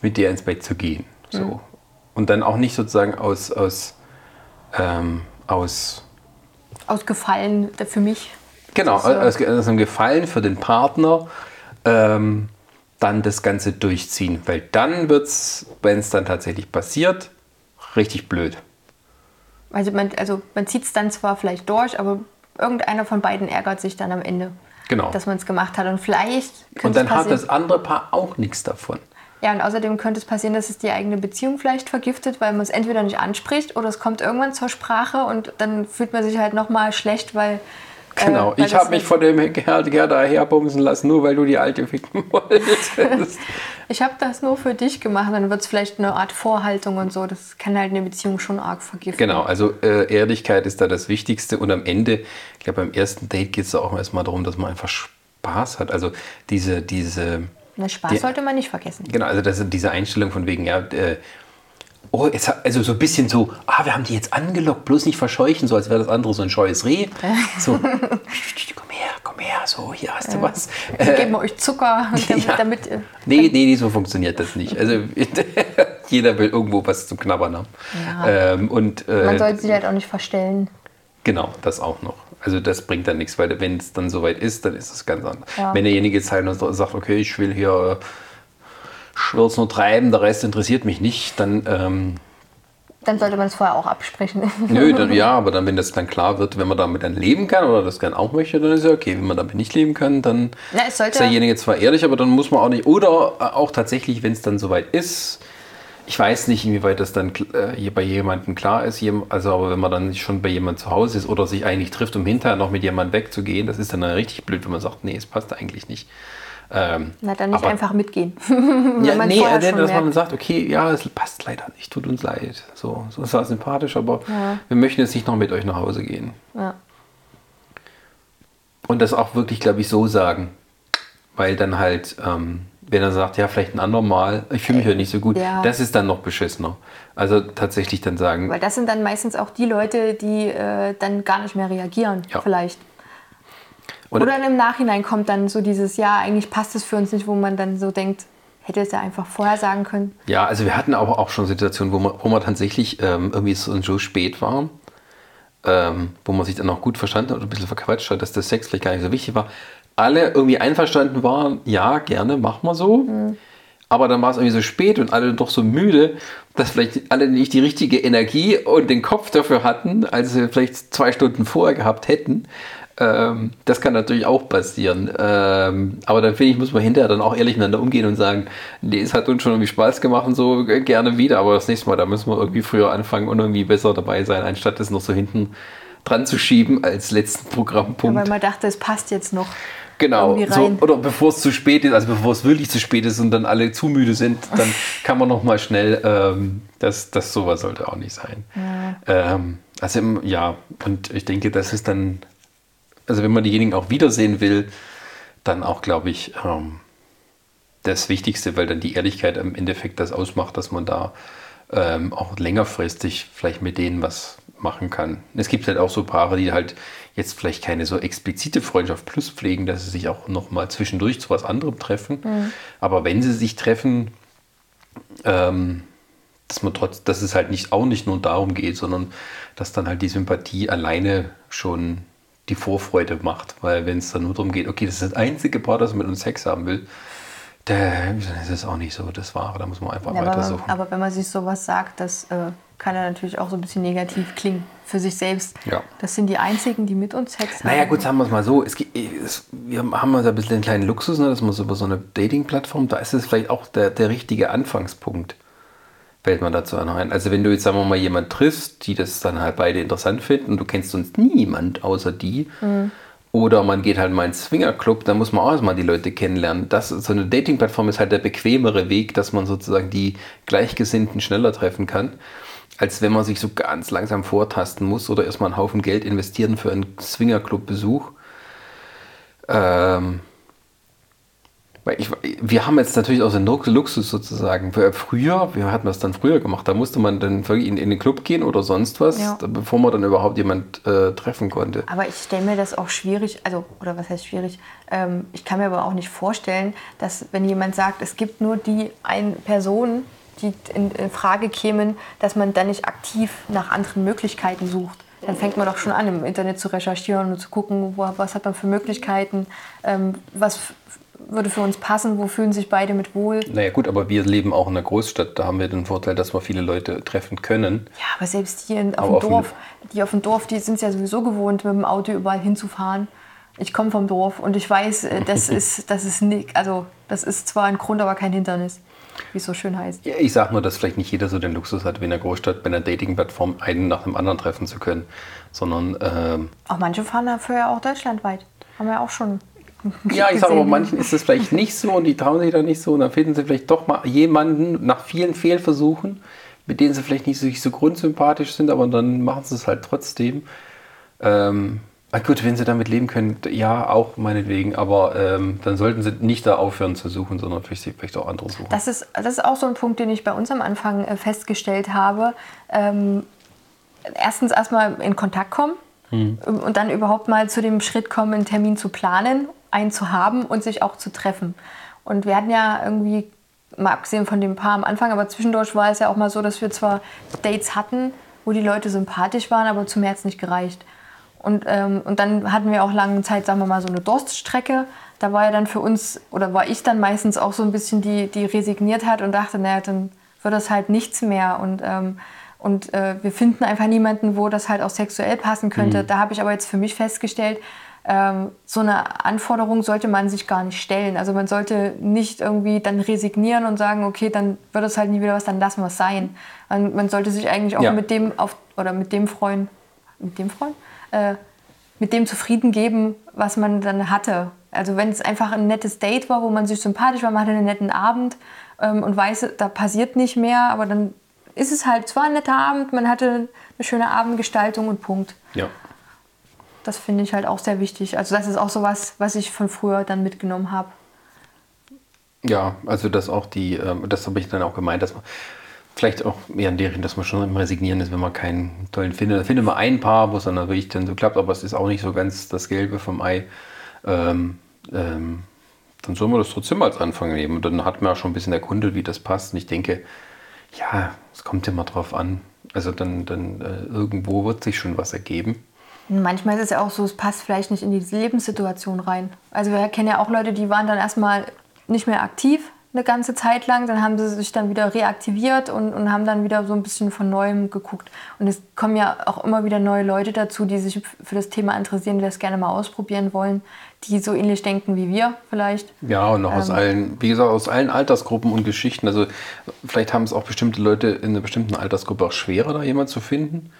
mit dir ins Bett zu gehen. So. Mhm. Und dann auch nicht sozusagen aus, aus, ähm, aus aus Gefallen für mich. Genau, aus, aus einem Gefallen für den Partner ähm, dann das Ganze durchziehen. Weil dann wird es, wenn es dann tatsächlich passiert, richtig blöd. Also man, also man zieht es dann zwar vielleicht durch, aber irgendeiner von beiden ärgert sich dann am Ende. Genau. Dass man es gemacht hat. Und vielleicht. Und dann hat das andere Paar auch nichts davon. Ja, und außerdem könnte es passieren, dass es die eigene Beziehung vielleicht vergiftet, weil man es entweder nicht anspricht oder es kommt irgendwann zur Sprache und dann fühlt man sich halt nochmal schlecht, weil. Genau, äh, ich habe mich von dem Kerl da herbumsen lassen, nur weil du die alte ficken wolltest. ich habe das nur für dich gemacht, dann wird es vielleicht eine Art Vorhaltung und so. Das kann halt eine Beziehung schon arg vergiften. Genau, also äh, Ehrlichkeit ist da das Wichtigste und am Ende, ich glaube, beim ersten Date geht es auch erstmal darum, dass man einfach Spaß hat. Also diese, diese na, Spaß die, sollte man nicht vergessen. Genau, also das, diese Einstellung von wegen, ja, äh, oh, jetzt, also so ein bisschen so, ah, wir haben die jetzt angelockt, bloß nicht verscheuchen, so als wäre das andere so ein scheues Reh. So, komm her, komm her, so, hier hast du was. Äh, geben wir euch Zucker, damit. Ja. damit äh, nee, nee, so funktioniert das nicht. Also jeder will irgendwo was zum Knabbern haben. Ja. Ähm, und, äh, man sollte sich halt auch nicht verstellen. Genau, das auch noch. Also das bringt dann nichts, weil wenn es dann soweit ist, dann ist es ganz anders. Ja. Wenn derjenige jetzt halt sagt, okay, ich will hier, will es nur treiben, der Rest interessiert mich nicht, dann... Ähm, dann sollte man es vorher auch absprechen. Nö, dann, ja, aber dann, wenn das dann klar wird, wenn man damit dann leben kann oder das gerne auch möchte, dann ist ja okay. Wenn man damit nicht leben kann, dann ja, ist derjenige zwar ehrlich, aber dann muss man auch nicht. Oder auch tatsächlich, wenn es dann soweit ist, ich weiß nicht, inwieweit das dann äh, bei jemandem klar ist. Also, aber wenn man dann schon bei jemandem zu Hause ist oder sich eigentlich trifft, um hinterher noch mit jemandem wegzugehen, das ist dann richtig blöd, wenn man sagt, nee, es passt eigentlich nicht. Ähm, Na, dann nicht aber- einfach mitgehen. Ja, man nee, also, dass man merkt. sagt, okay, ja, es passt leider nicht, tut uns leid. So, so ist das sympathisch, aber Ja. wir möchten jetzt nicht noch mit euch nach Hause gehen. Ja. Und das auch wirklich, glaube ich, so sagen. Weil dann halt, ähm, wenn er sagt, ja, vielleicht ein andermal, ich fühle mich ja nicht so gut, Ja. das ist dann noch beschissener. Also tatsächlich dann sagen, Weil das sind dann meistens auch die Leute, die äh, dann gar nicht mehr reagieren, Ja. vielleicht. Und- Oder im Nachhinein kommt dann so dieses, ja, eigentlich passt es für uns nicht, wo man dann so denkt, hätte es ja einfach vorher sagen können. Ja, also wir hatten aber auch schon Situationen, wo wir, wo wir tatsächlich ähm, irgendwie so, so spät waren, ähm, wo man sich dann auch gut verstanden hat und ein bisschen verquatscht hat, dass der Sex vielleicht gar nicht so wichtig war. Alle irgendwie einverstanden waren, ja, gerne, machen wir so. Aber dann war es irgendwie so spät und alle doch so müde, dass vielleicht alle nicht die richtige Energie und den Kopf dafür hatten, als sie vielleicht zwei Stunden vorher gehabt hätten. Ähm, das kann natürlich auch passieren. Ähm, aber dann finde ich, muss man hinterher dann auch ehrlich miteinander umgehen und sagen, nee, es hat uns schon irgendwie Spaß gemacht und so äh, gerne wieder, aber das nächste Mal, da müssen wir irgendwie früher anfangen und irgendwie besser dabei sein, anstatt das noch so hinten dran zu schieben als letzten Programmpunkt. Weil man dachte, es passt jetzt noch. Genau, irgendwie so, rein. oder bevor es zu spät ist, also bevor es wirklich zu spät ist und dann alle zu müde sind, dann kann man noch mal schnell, ähm, das, das sowas sollte auch nicht sein. Ähm, also im, ja, und ich denke, das ist dann, also wenn man diejenigen auch wiedersehen will, dann auch, glaube ich, ähm, das Wichtigste, weil dann die Ehrlichkeit im Endeffekt das ausmacht, dass man da ähm, auch längerfristig vielleicht mit denen was machen kann. Es gibt halt auch so Paare, die halt jetzt vielleicht keine so explizite Freundschaft plus pflegen, dass sie sich auch noch mal zwischendurch zu was anderem treffen. Aber wenn sie sich treffen, ähm, dass man trotz, dass es halt nicht auch nicht nur darum geht, sondern dass dann halt die Sympathie alleine schon die Vorfreude macht. Weil wenn es dann nur darum geht, okay, das ist das einzige Paar, das mit uns Sex haben will, dann ist es auch nicht so das Wahre. Da muss man einfach Ja, aber, weitersuchen. aber wenn man sich sowas sagt, das äh, kann ja natürlich auch so ein bisschen negativ klingen für sich selbst. Ja. Das sind die einzigen, die mit uns Sex haben. Naja, gut, sagen wir es mal so. Es, es, wir haben also ein bisschen einen kleinen Luxus, ne, dass man so über so eine Dating-Plattform, da ist es vielleicht auch der, der richtige Anfangspunkt, fällt man dazu ein. Also, wenn du jetzt, sagen wir mal, jemand triffst, die das dann halt beide interessant finden und du kennst sonst niemand außer die, oder man geht halt mal in einen Swingerclub, dann muss man auch erstmal die Leute kennenlernen. Das, so eine Dating-Plattform ist halt der bequemere Weg, dass man sozusagen die Gleichgesinnten schneller treffen kann, als wenn man sich so ganz langsam vortasten muss oder erstmal einen Haufen Geld investieren für einen Swingerclub-Besuch. Ähm, weil ich, wir haben jetzt natürlich auch so einen Luxus sozusagen. Früher, wir hatten das dann früher gemacht, da musste man dann wirklich in, in den Club gehen oder sonst was, Ja. bevor man dann überhaupt jemand äh, treffen konnte. Aber ich stelle mir das auch schwierig, also, oder was heißt schwierig? Ähm, ich kann mir aber auch nicht vorstellen, dass, wenn jemand sagt, es gibt nur die eine Person, die in, in Frage kämen, dass man dann nicht aktiv nach anderen Möglichkeiten sucht. Dann fängt man doch schon an, im Internet zu recherchieren und zu gucken, wo, was hat man für Möglichkeiten, ähm, was würde für uns passen, wo fühlen sich beide mit wohl. Naja gut, aber wir leben auch in einer Großstadt, da haben wir den Vorteil, dass wir viele Leute treffen können. Ja, aber selbst hier in, auf Aber dem auf Dorf, die auf dem Dorf, die sind es ja sowieso gewohnt, mit dem Auto überall hinzufahren. Ich komme vom Dorf und ich weiß, äh, das ist, das ist nicht, also das ist zwar ein Grund, aber kein Hindernis, wie es so schön heißt. Ja, ich sage nur, dass vielleicht nicht jeder so den Luxus hat, wie in einer Großstadt bei einer Dating-Plattform einen nach dem anderen treffen zu können, sondern ähm, Auch manche fahren dafür ja auch deutschlandweit. Haben wir auch schon. Ja, ich sage aber, manchen ist es vielleicht nicht so und die trauen sich da nicht so und dann finden sie vielleicht doch mal jemanden nach vielen Fehlversuchen, mit denen sie vielleicht nicht so, nicht so grundsympathisch sind, aber dann machen sie es halt trotzdem. Ähm, gut, wenn sie damit leben können, ja, auch meinetwegen, aber ähm, dann sollten sie nicht da aufhören zu suchen, sondern vielleicht, vielleicht auch andere suchen. Das ist, das ist auch so ein Punkt, den ich bei uns am Anfang äh, festgestellt habe. Ähm, erstens erstmal in Kontakt kommen ähm, und dann überhaupt mal zu dem Schritt kommen, einen Termin zu planen, einen zu haben und sich auch zu treffen. Und wir hatten ja irgendwie, mal abgesehen von dem Paar am Anfang, aber zwischendurch war es ja auch mal so, dass wir zwar Dates hatten, wo die Leute sympathisch waren, aber zu mehr hat es nicht gereicht. Und, ähm, und dann hatten wir auch lange Zeit, sagen wir mal, so eine Durststrecke. Da war ja dann für uns, oder war ich dann meistens auch so ein bisschen die, die resigniert hat und dachte, naja, dann wird das halt nichts mehr. Und, ähm, und äh, wir finden einfach niemanden, wo das halt auch sexuell passen könnte. Da habe ich aber jetzt für mich festgestellt, ähm, so eine Anforderung sollte man sich gar nicht stellen. Also man sollte nicht irgendwie dann resignieren und sagen, okay, dann wird es halt nie wieder was, dann lassen wir es sein. Man, man sollte sich eigentlich auch Ja. mit dem auf oder mit dem freuen, mit dem freuen, äh, mit dem zufrieden geben, was man dann hatte. Also wenn es einfach ein nettes Date war, wo man sich sympathisch war, man hatte einen netten Abend ähm, und weiß, da passiert nicht mehr, aber dann ist es halt zwar ein netter Abend, man hatte eine schöne Abendgestaltung und Punkt. Ja. Das finde ich halt auch sehr wichtig. Also das ist auch sowas, was ich von früher dann mitgenommen habe. Ja, also das auch die, ähm, das habe ich dann auch gemeint, dass man vielleicht auch eher in deren, dass man schon im Resignieren ist, wenn man keinen tollen findet. Da findet man ein Paar, wo es dann wirklich dann so klappt, aber es ist auch nicht so ganz das Gelbe vom Ei. Ähm, ähm, dann soll man das trotzdem als Anfang nehmen. Und dann hat man auch schon ein bisschen erkundet, wie das passt. Und ich denke, ja, es kommt immer drauf an. Also dann, dann äh, irgendwo wird sich schon was ergeben. Manchmal ist es ja auch so, es passt vielleicht nicht in die Lebenssituation rein. Also wir kennen ja auch Leute, die waren dann erstmal nicht mehr aktiv eine ganze Zeit lang, dann haben sie sich dann wieder reaktiviert und, und haben dann wieder so ein bisschen von neuem geguckt. Und es kommen ja auch immer wieder neue Leute dazu, die sich für das Thema interessieren, die das gerne mal ausprobieren wollen, die so ähnlich denken wie wir vielleicht. Ja, und auch ähm, aus allen, wie gesagt, aus allen Altersgruppen und Geschichten. Also vielleicht haben es auch bestimmte Leute in einer bestimmten Altersgruppe auch schwerer, da jemand zu finden.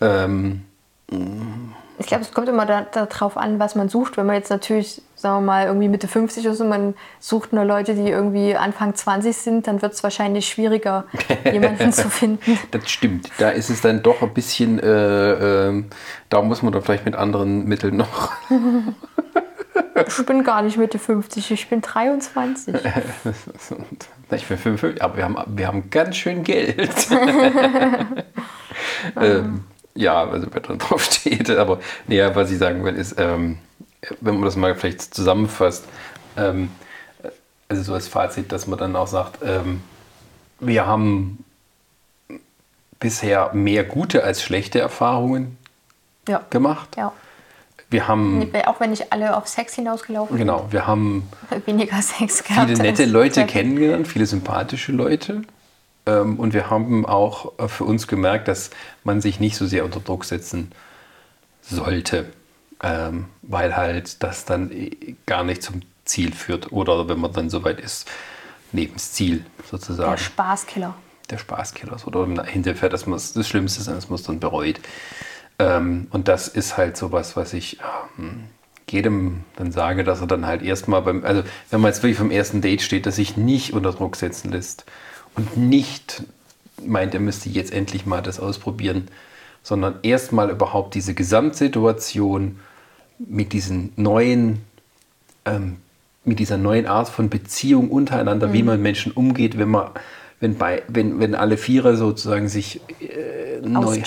Ähm, ich glaube, es kommt immer darauf da an, was man sucht. Wenn man jetzt natürlich, sagen wir mal, irgendwie Mitte 50 ist und man sucht nur Leute, die irgendwie Anfang 20 sind, dann wird es wahrscheinlich schwieriger, jemanden zu finden. Das stimmt. Da ist es dann doch ein bisschen, äh, äh, da muss man dann vielleicht mit anderen Mitteln noch. ich bin gar nicht Mitte 50, ich bin 23. ich bin 55, aber wir haben, wir haben ganz schön Geld. ähm, ja, also wer drin drauf steht. Aber nee, was ich sagen will, ist, ähm, wenn man das mal vielleicht zusammenfasst, ähm, also so als Fazit, dass man dann auch sagt, ähm, wir haben bisher mehr gute als schlechte Erfahrungen ja. gemacht. Ja. Wir haben. Auch wenn nicht alle auf Sex hinausgelaufen genau, sind. Genau, wir haben weniger Sex gehabt. Viele nette Leute kennengelernt, viele sympathische Leute. Ähm, und wir haben auch äh, für uns gemerkt, dass man sich nicht so sehr unter Druck setzen sollte, ähm, weil halt das dann äh, gar nicht zum Ziel führt. Oder wenn man dann soweit ist, neben das Ziel sozusagen. Der Spaßkiller. Der Spaßkiller. Oder hinterher, dass man das Schlimmste ist, dass man es dann bereut. Ähm, und das ist halt sowas, was ich jedem dann sage, dass er dann halt erstmal beim, also wenn man jetzt wirklich vom ersten Date steht, dass sich nicht unter Druck setzen lässt und nicht meint, er müsste jetzt endlich mal das ausprobieren, sondern erstmal überhaupt diese Gesamtsituation mit diesen neuen, ähm, mit dieser neuen Art von Beziehung untereinander, mhm. wie man mit Menschen umgeht, wenn man, wenn bei, wenn, wenn alle Vierer sozusagen sich äh, neu,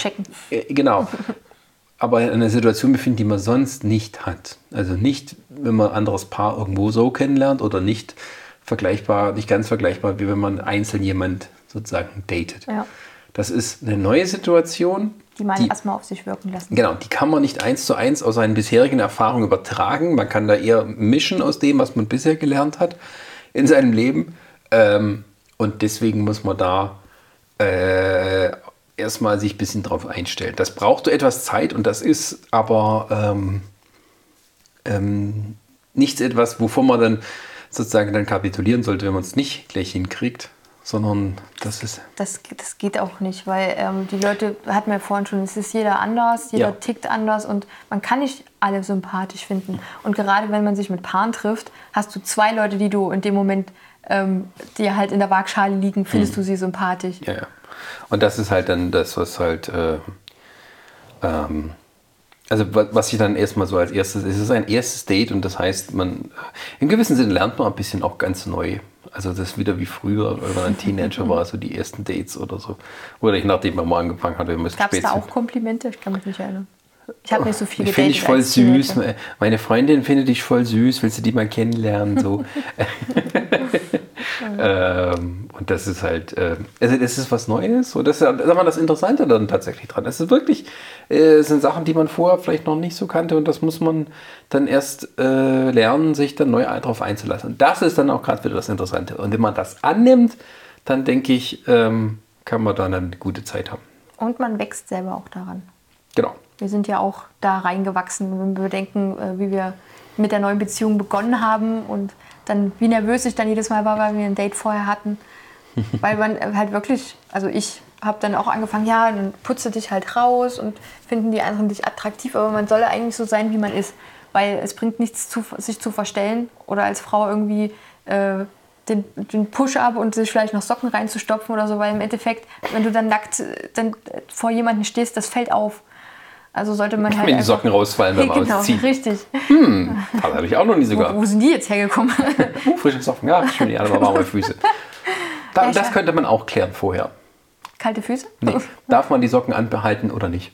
äh, genau, aber in einer Situation befinden, die man sonst nicht hat. Also nicht, wenn man ein anderes Paar irgendwo so kennenlernt oder nicht vergleichbar, nicht ganz vergleichbar, wie wenn man einzeln jemand sozusagen datet. Ja. Das ist eine neue Situation. Die man erstmal auf sich wirken lassen. Genau, die kann man nicht eins zu eins aus seinen bisherigen Erfahrungen übertragen. Man kann da eher mischen aus dem, was man bisher gelernt hat in seinem Leben. Ähm, und deswegen muss man da äh, erstmal sich ein bisschen drauf einstellen. Das braucht so etwas Zeit und das ist aber ähm, ähm, nichts etwas, wovon man dann sozusagen dann kapitulieren sollte, wenn man es nicht gleich hinkriegt, sondern das ist. Das, das geht auch nicht, weil ähm, die Leute, hatten wir vorhin schon, es ist jeder anders, jeder ja. tickt anders und man kann nicht alle sympathisch finden. Und gerade wenn man sich mit Paaren trifft, hast du zwei Leute, die du in dem Moment, ähm, die halt in der Waagschale liegen, findest hm. du sie sympathisch. Ja, ja. Und das ist halt dann das, was halt. Äh, ähm, also was ich dann erstmal so als erstes, es ist ein erstes Date und das heißt, man in gewissem Sinne lernt man ein bisschen auch ganz neu. Also das ist wieder wie früher, wenn man ein Teenager war, so die ersten Dates oder so. Oder ich nachdem man mal angefangen hatte. Gab es da auch Komplimente? Ich kann mich nicht erinnern. Ich habe nicht so viele Finde ich voll süß. Meine Freundin findet dich voll süß. Willst du die mal kennenlernen? So. ähm, und das ist halt, äh, also das ist was Neues. Und das ist sag mal, das Interessante dann tatsächlich dran. Es ist wirklich, äh, sind Sachen, die man vorher vielleicht noch nicht so kannte. Und das muss man dann erst äh, lernen, sich dann neu darauf einzulassen. Und das ist dann auch gerade wieder das Interessante. Und wenn man das annimmt, dann denke ich, ähm, kann man dann eine gute Zeit haben. Und man wächst selber auch daran. Genau. Wir sind ja auch da reingewachsen, wenn wir bedenken, äh, wie wir mit der neuen Beziehung begonnen haben und dann wie nervös ich dann jedes Mal war, weil wir ein Date vorher hatten. weil man halt wirklich, also ich habe dann auch angefangen, ja, dann putze dich halt raus und finden die anderen dich attraktiv, aber man soll eigentlich so sein, wie man ist. weil es bringt nichts, zu, sich zu verstellen oder als Frau irgendwie äh, den, den Push-up und sich vielleicht noch Socken reinzustopfen oder so, weil im Endeffekt, wenn du dann nackt äh, dann vor jemanden stehst, das fällt auf. Also sollte man halt. Wenn die Socken rausfallen beim genau, Ausziehen. richtig. Hm, das habe ich auch noch nie Wo, sogar. wo sind die jetzt hergekommen? Uh, frische Socken, ja, schön, die andere warme Füße. Da, Ja, das könnte man auch klären vorher. Kalte Füße? Nee. Darf man die Socken anbehalten oder nicht?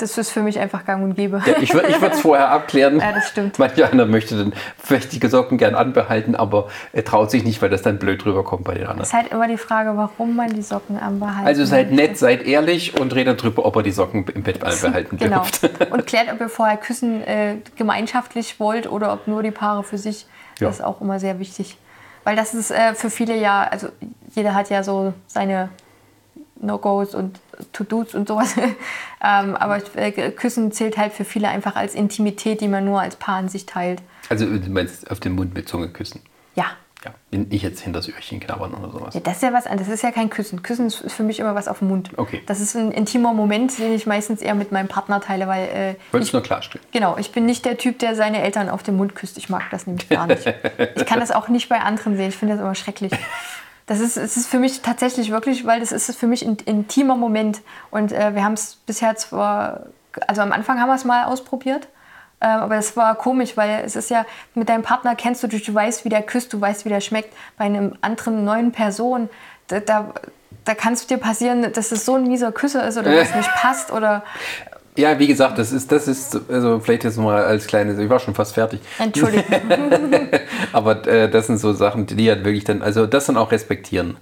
Das ist für mich einfach gang und gäbe. Ja, ich würde es vorher abklären. Ja, das stimmt. Manch einer möchte dann vielleicht die Socken gern anbehalten, aber er traut sich nicht, weil das dann blöd drüber kommt bei den Es anderen. ist halt immer die Frage, warum man die Socken anbehalten Also seid nett, seid ehrlich und redet darüber, ob er die Socken im Bett anbehalten Genau. dürft. Und klärt, ob ihr vorher küssen äh, gemeinschaftlich wollt oder ob nur die Paare für sich. Ja. Das ist auch immer sehr wichtig. Weil das ist äh, für viele ja, also jeder hat ja so seine No-Gos und To-Dos und sowas. ähm, aber äh, Küssen zählt halt für viele einfach als Intimität, die man nur als Paar in sich teilt. Also du meinst auf den Mund mit Zunge küssen. Ja. Ja, nicht jetzt hinter das Öhrchen knabbern oder sowas. Ja, das ist ja was anderes. Das ist ja kein Küssen. Küssen ist für mich immer was auf dem Mund. Okay. Das ist ein intimer Moment, den ich meistens eher mit meinem Partner teile, weil äh, Wolltest du nur klarstellen? genau, ich bin nicht der Typ, der seine Eltern auf den Mund küsst. Ich mag das nämlich gar nicht. Ich kann das auch nicht bei anderen sehen. Ich finde das immer schrecklich. Das ist, es ist für mich tatsächlich wirklich, weil das ist für mich ein intimer Moment. Und äh, wir haben es bisher zwar, also am Anfang haben wir es mal ausprobiert, äh, aber das war komisch, weil es ist ja, mit deinem Partner kennst du dich, du weißt, wie der küsst, du weißt, wie der schmeckt. Bei einem anderen neuen Person, da, da, da kann es dir passieren, dass es so ein mieser Küsser ist oder was nicht passt oder Ja, wie gesagt, das ist, das ist, also vielleicht jetzt mal als kleines, ich war schon fast fertig. Entschuldigung. Aber äh, das sind so Sachen, die halt wirklich dann, also das dann auch respektieren.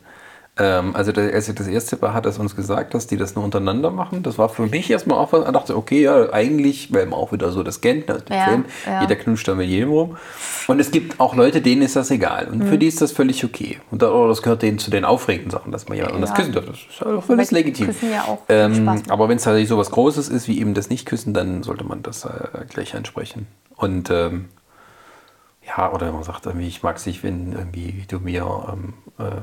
Ähm, also das, also das erste Paar hat es uns gesagt, dass die das nur untereinander machen. Das war für mich erstmal auch, was- ich dachte, okay, ja, eigentlich, weil man auch wieder so das kennt, den Ja, Film, ja. jeder knutscht da mit jedem rum. Und es gibt auch Leute, denen ist das egal. Und Mhm. für die ist das völlig okay. Und da, oder das gehört denen zu den aufregenden Sachen, dass man ja, und das Ja. küssen darf. Das ist auch völlig legitim. Ja auch ähm, aber wenn es tatsächlich so was Großes ist, wie eben das Nicht-Küssen, dann sollte man das äh, gleich ansprechen. Und ähm, ja, oder man sagt irgendwie, ich mag es nicht, wenn irgendwie du mir ähm, äh,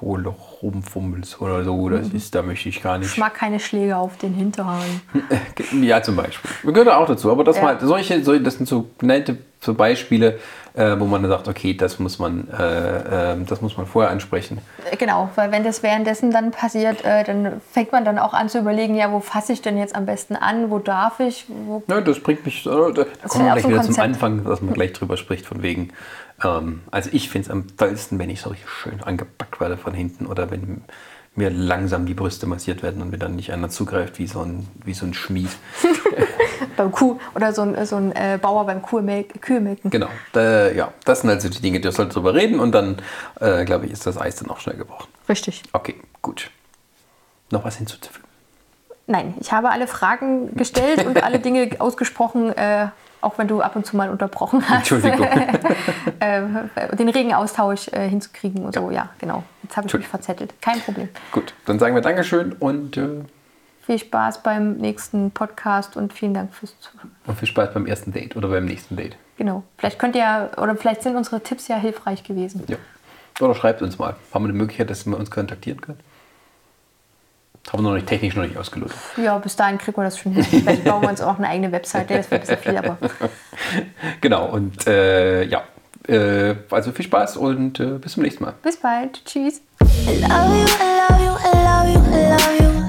Poloch rumfummelst oder so. Das ist, da möchte ich gar nicht. Ich mag keine Schläge auf den Hintern. Ja, zum Beispiel. Gehört auch dazu. Aber das, Ja. mal, solche, solche, das sind so nette so Beispiele, äh, wo man dann sagt, okay, das muss man, äh, äh, das muss man vorher ansprechen. Äh, Genau, weil wenn das währenddessen dann passiert, äh, dann fängt man dann auch an zu überlegen, ja, wo fasse ich denn jetzt am besten an, wo darf ich, wo Ja, das bringt mich, äh, da da kommen wir gleich so wieder zum Konzept. Anfang, dass man gleich drüber spricht, von wegen. Ähm, also ich finde es am tollsten, wenn ich so richtig schön angepackt werde von hinten oder wenn mir langsam die Brüste massiert werden und mir dann nicht einer zugreift wie so ein, wie so ein Schmied. beim Kuh oder so ein, so ein äh, Bauer beim Kuhmelk, Kühemelken. Genau, da, ja, das sind also die Dinge, da sollte drüber reden und dann, äh, glaube ich, ist das Eis dann auch schnell gebrochen. Richtig. Okay, gut. Noch was hinzuzufügen? Nein, ich habe alle Fragen gestellt und alle Dinge ausgesprochen, äh, auch wenn du ab und zu mal unterbrochen hast. Entschuldigung. äh, den regen Austausch äh, hinzukriegen und so, ja, genau. Jetzt habe ich mich verzettelt. Kein Problem. Gut, dann sagen wir Dankeschön und, äh, Viel Spaß beim nächsten Podcast und vielen Dank fürs Zuhören. und viel Spaß beim ersten Date oder beim nächsten Date. Genau. Vielleicht könnt ihr, oder vielleicht sind unsere Tipps ja hilfreich gewesen. Ja. Oder schreibt uns mal. Haben wir die Möglichkeit, dass wir uns kontaktieren können? Haben wir noch nicht technisch noch nicht ausgelotet. Ja, bis dahin kriegen wir das schon hin. Vielleicht bauen wir uns auch eine eigene Webseite. Das wird ein bisschen viel, aber Genau, und äh, ja. Äh, also viel Spaß und äh, bis zum nächsten Mal. bis bald. Tschüss. I love you, I love you, I love you, I love you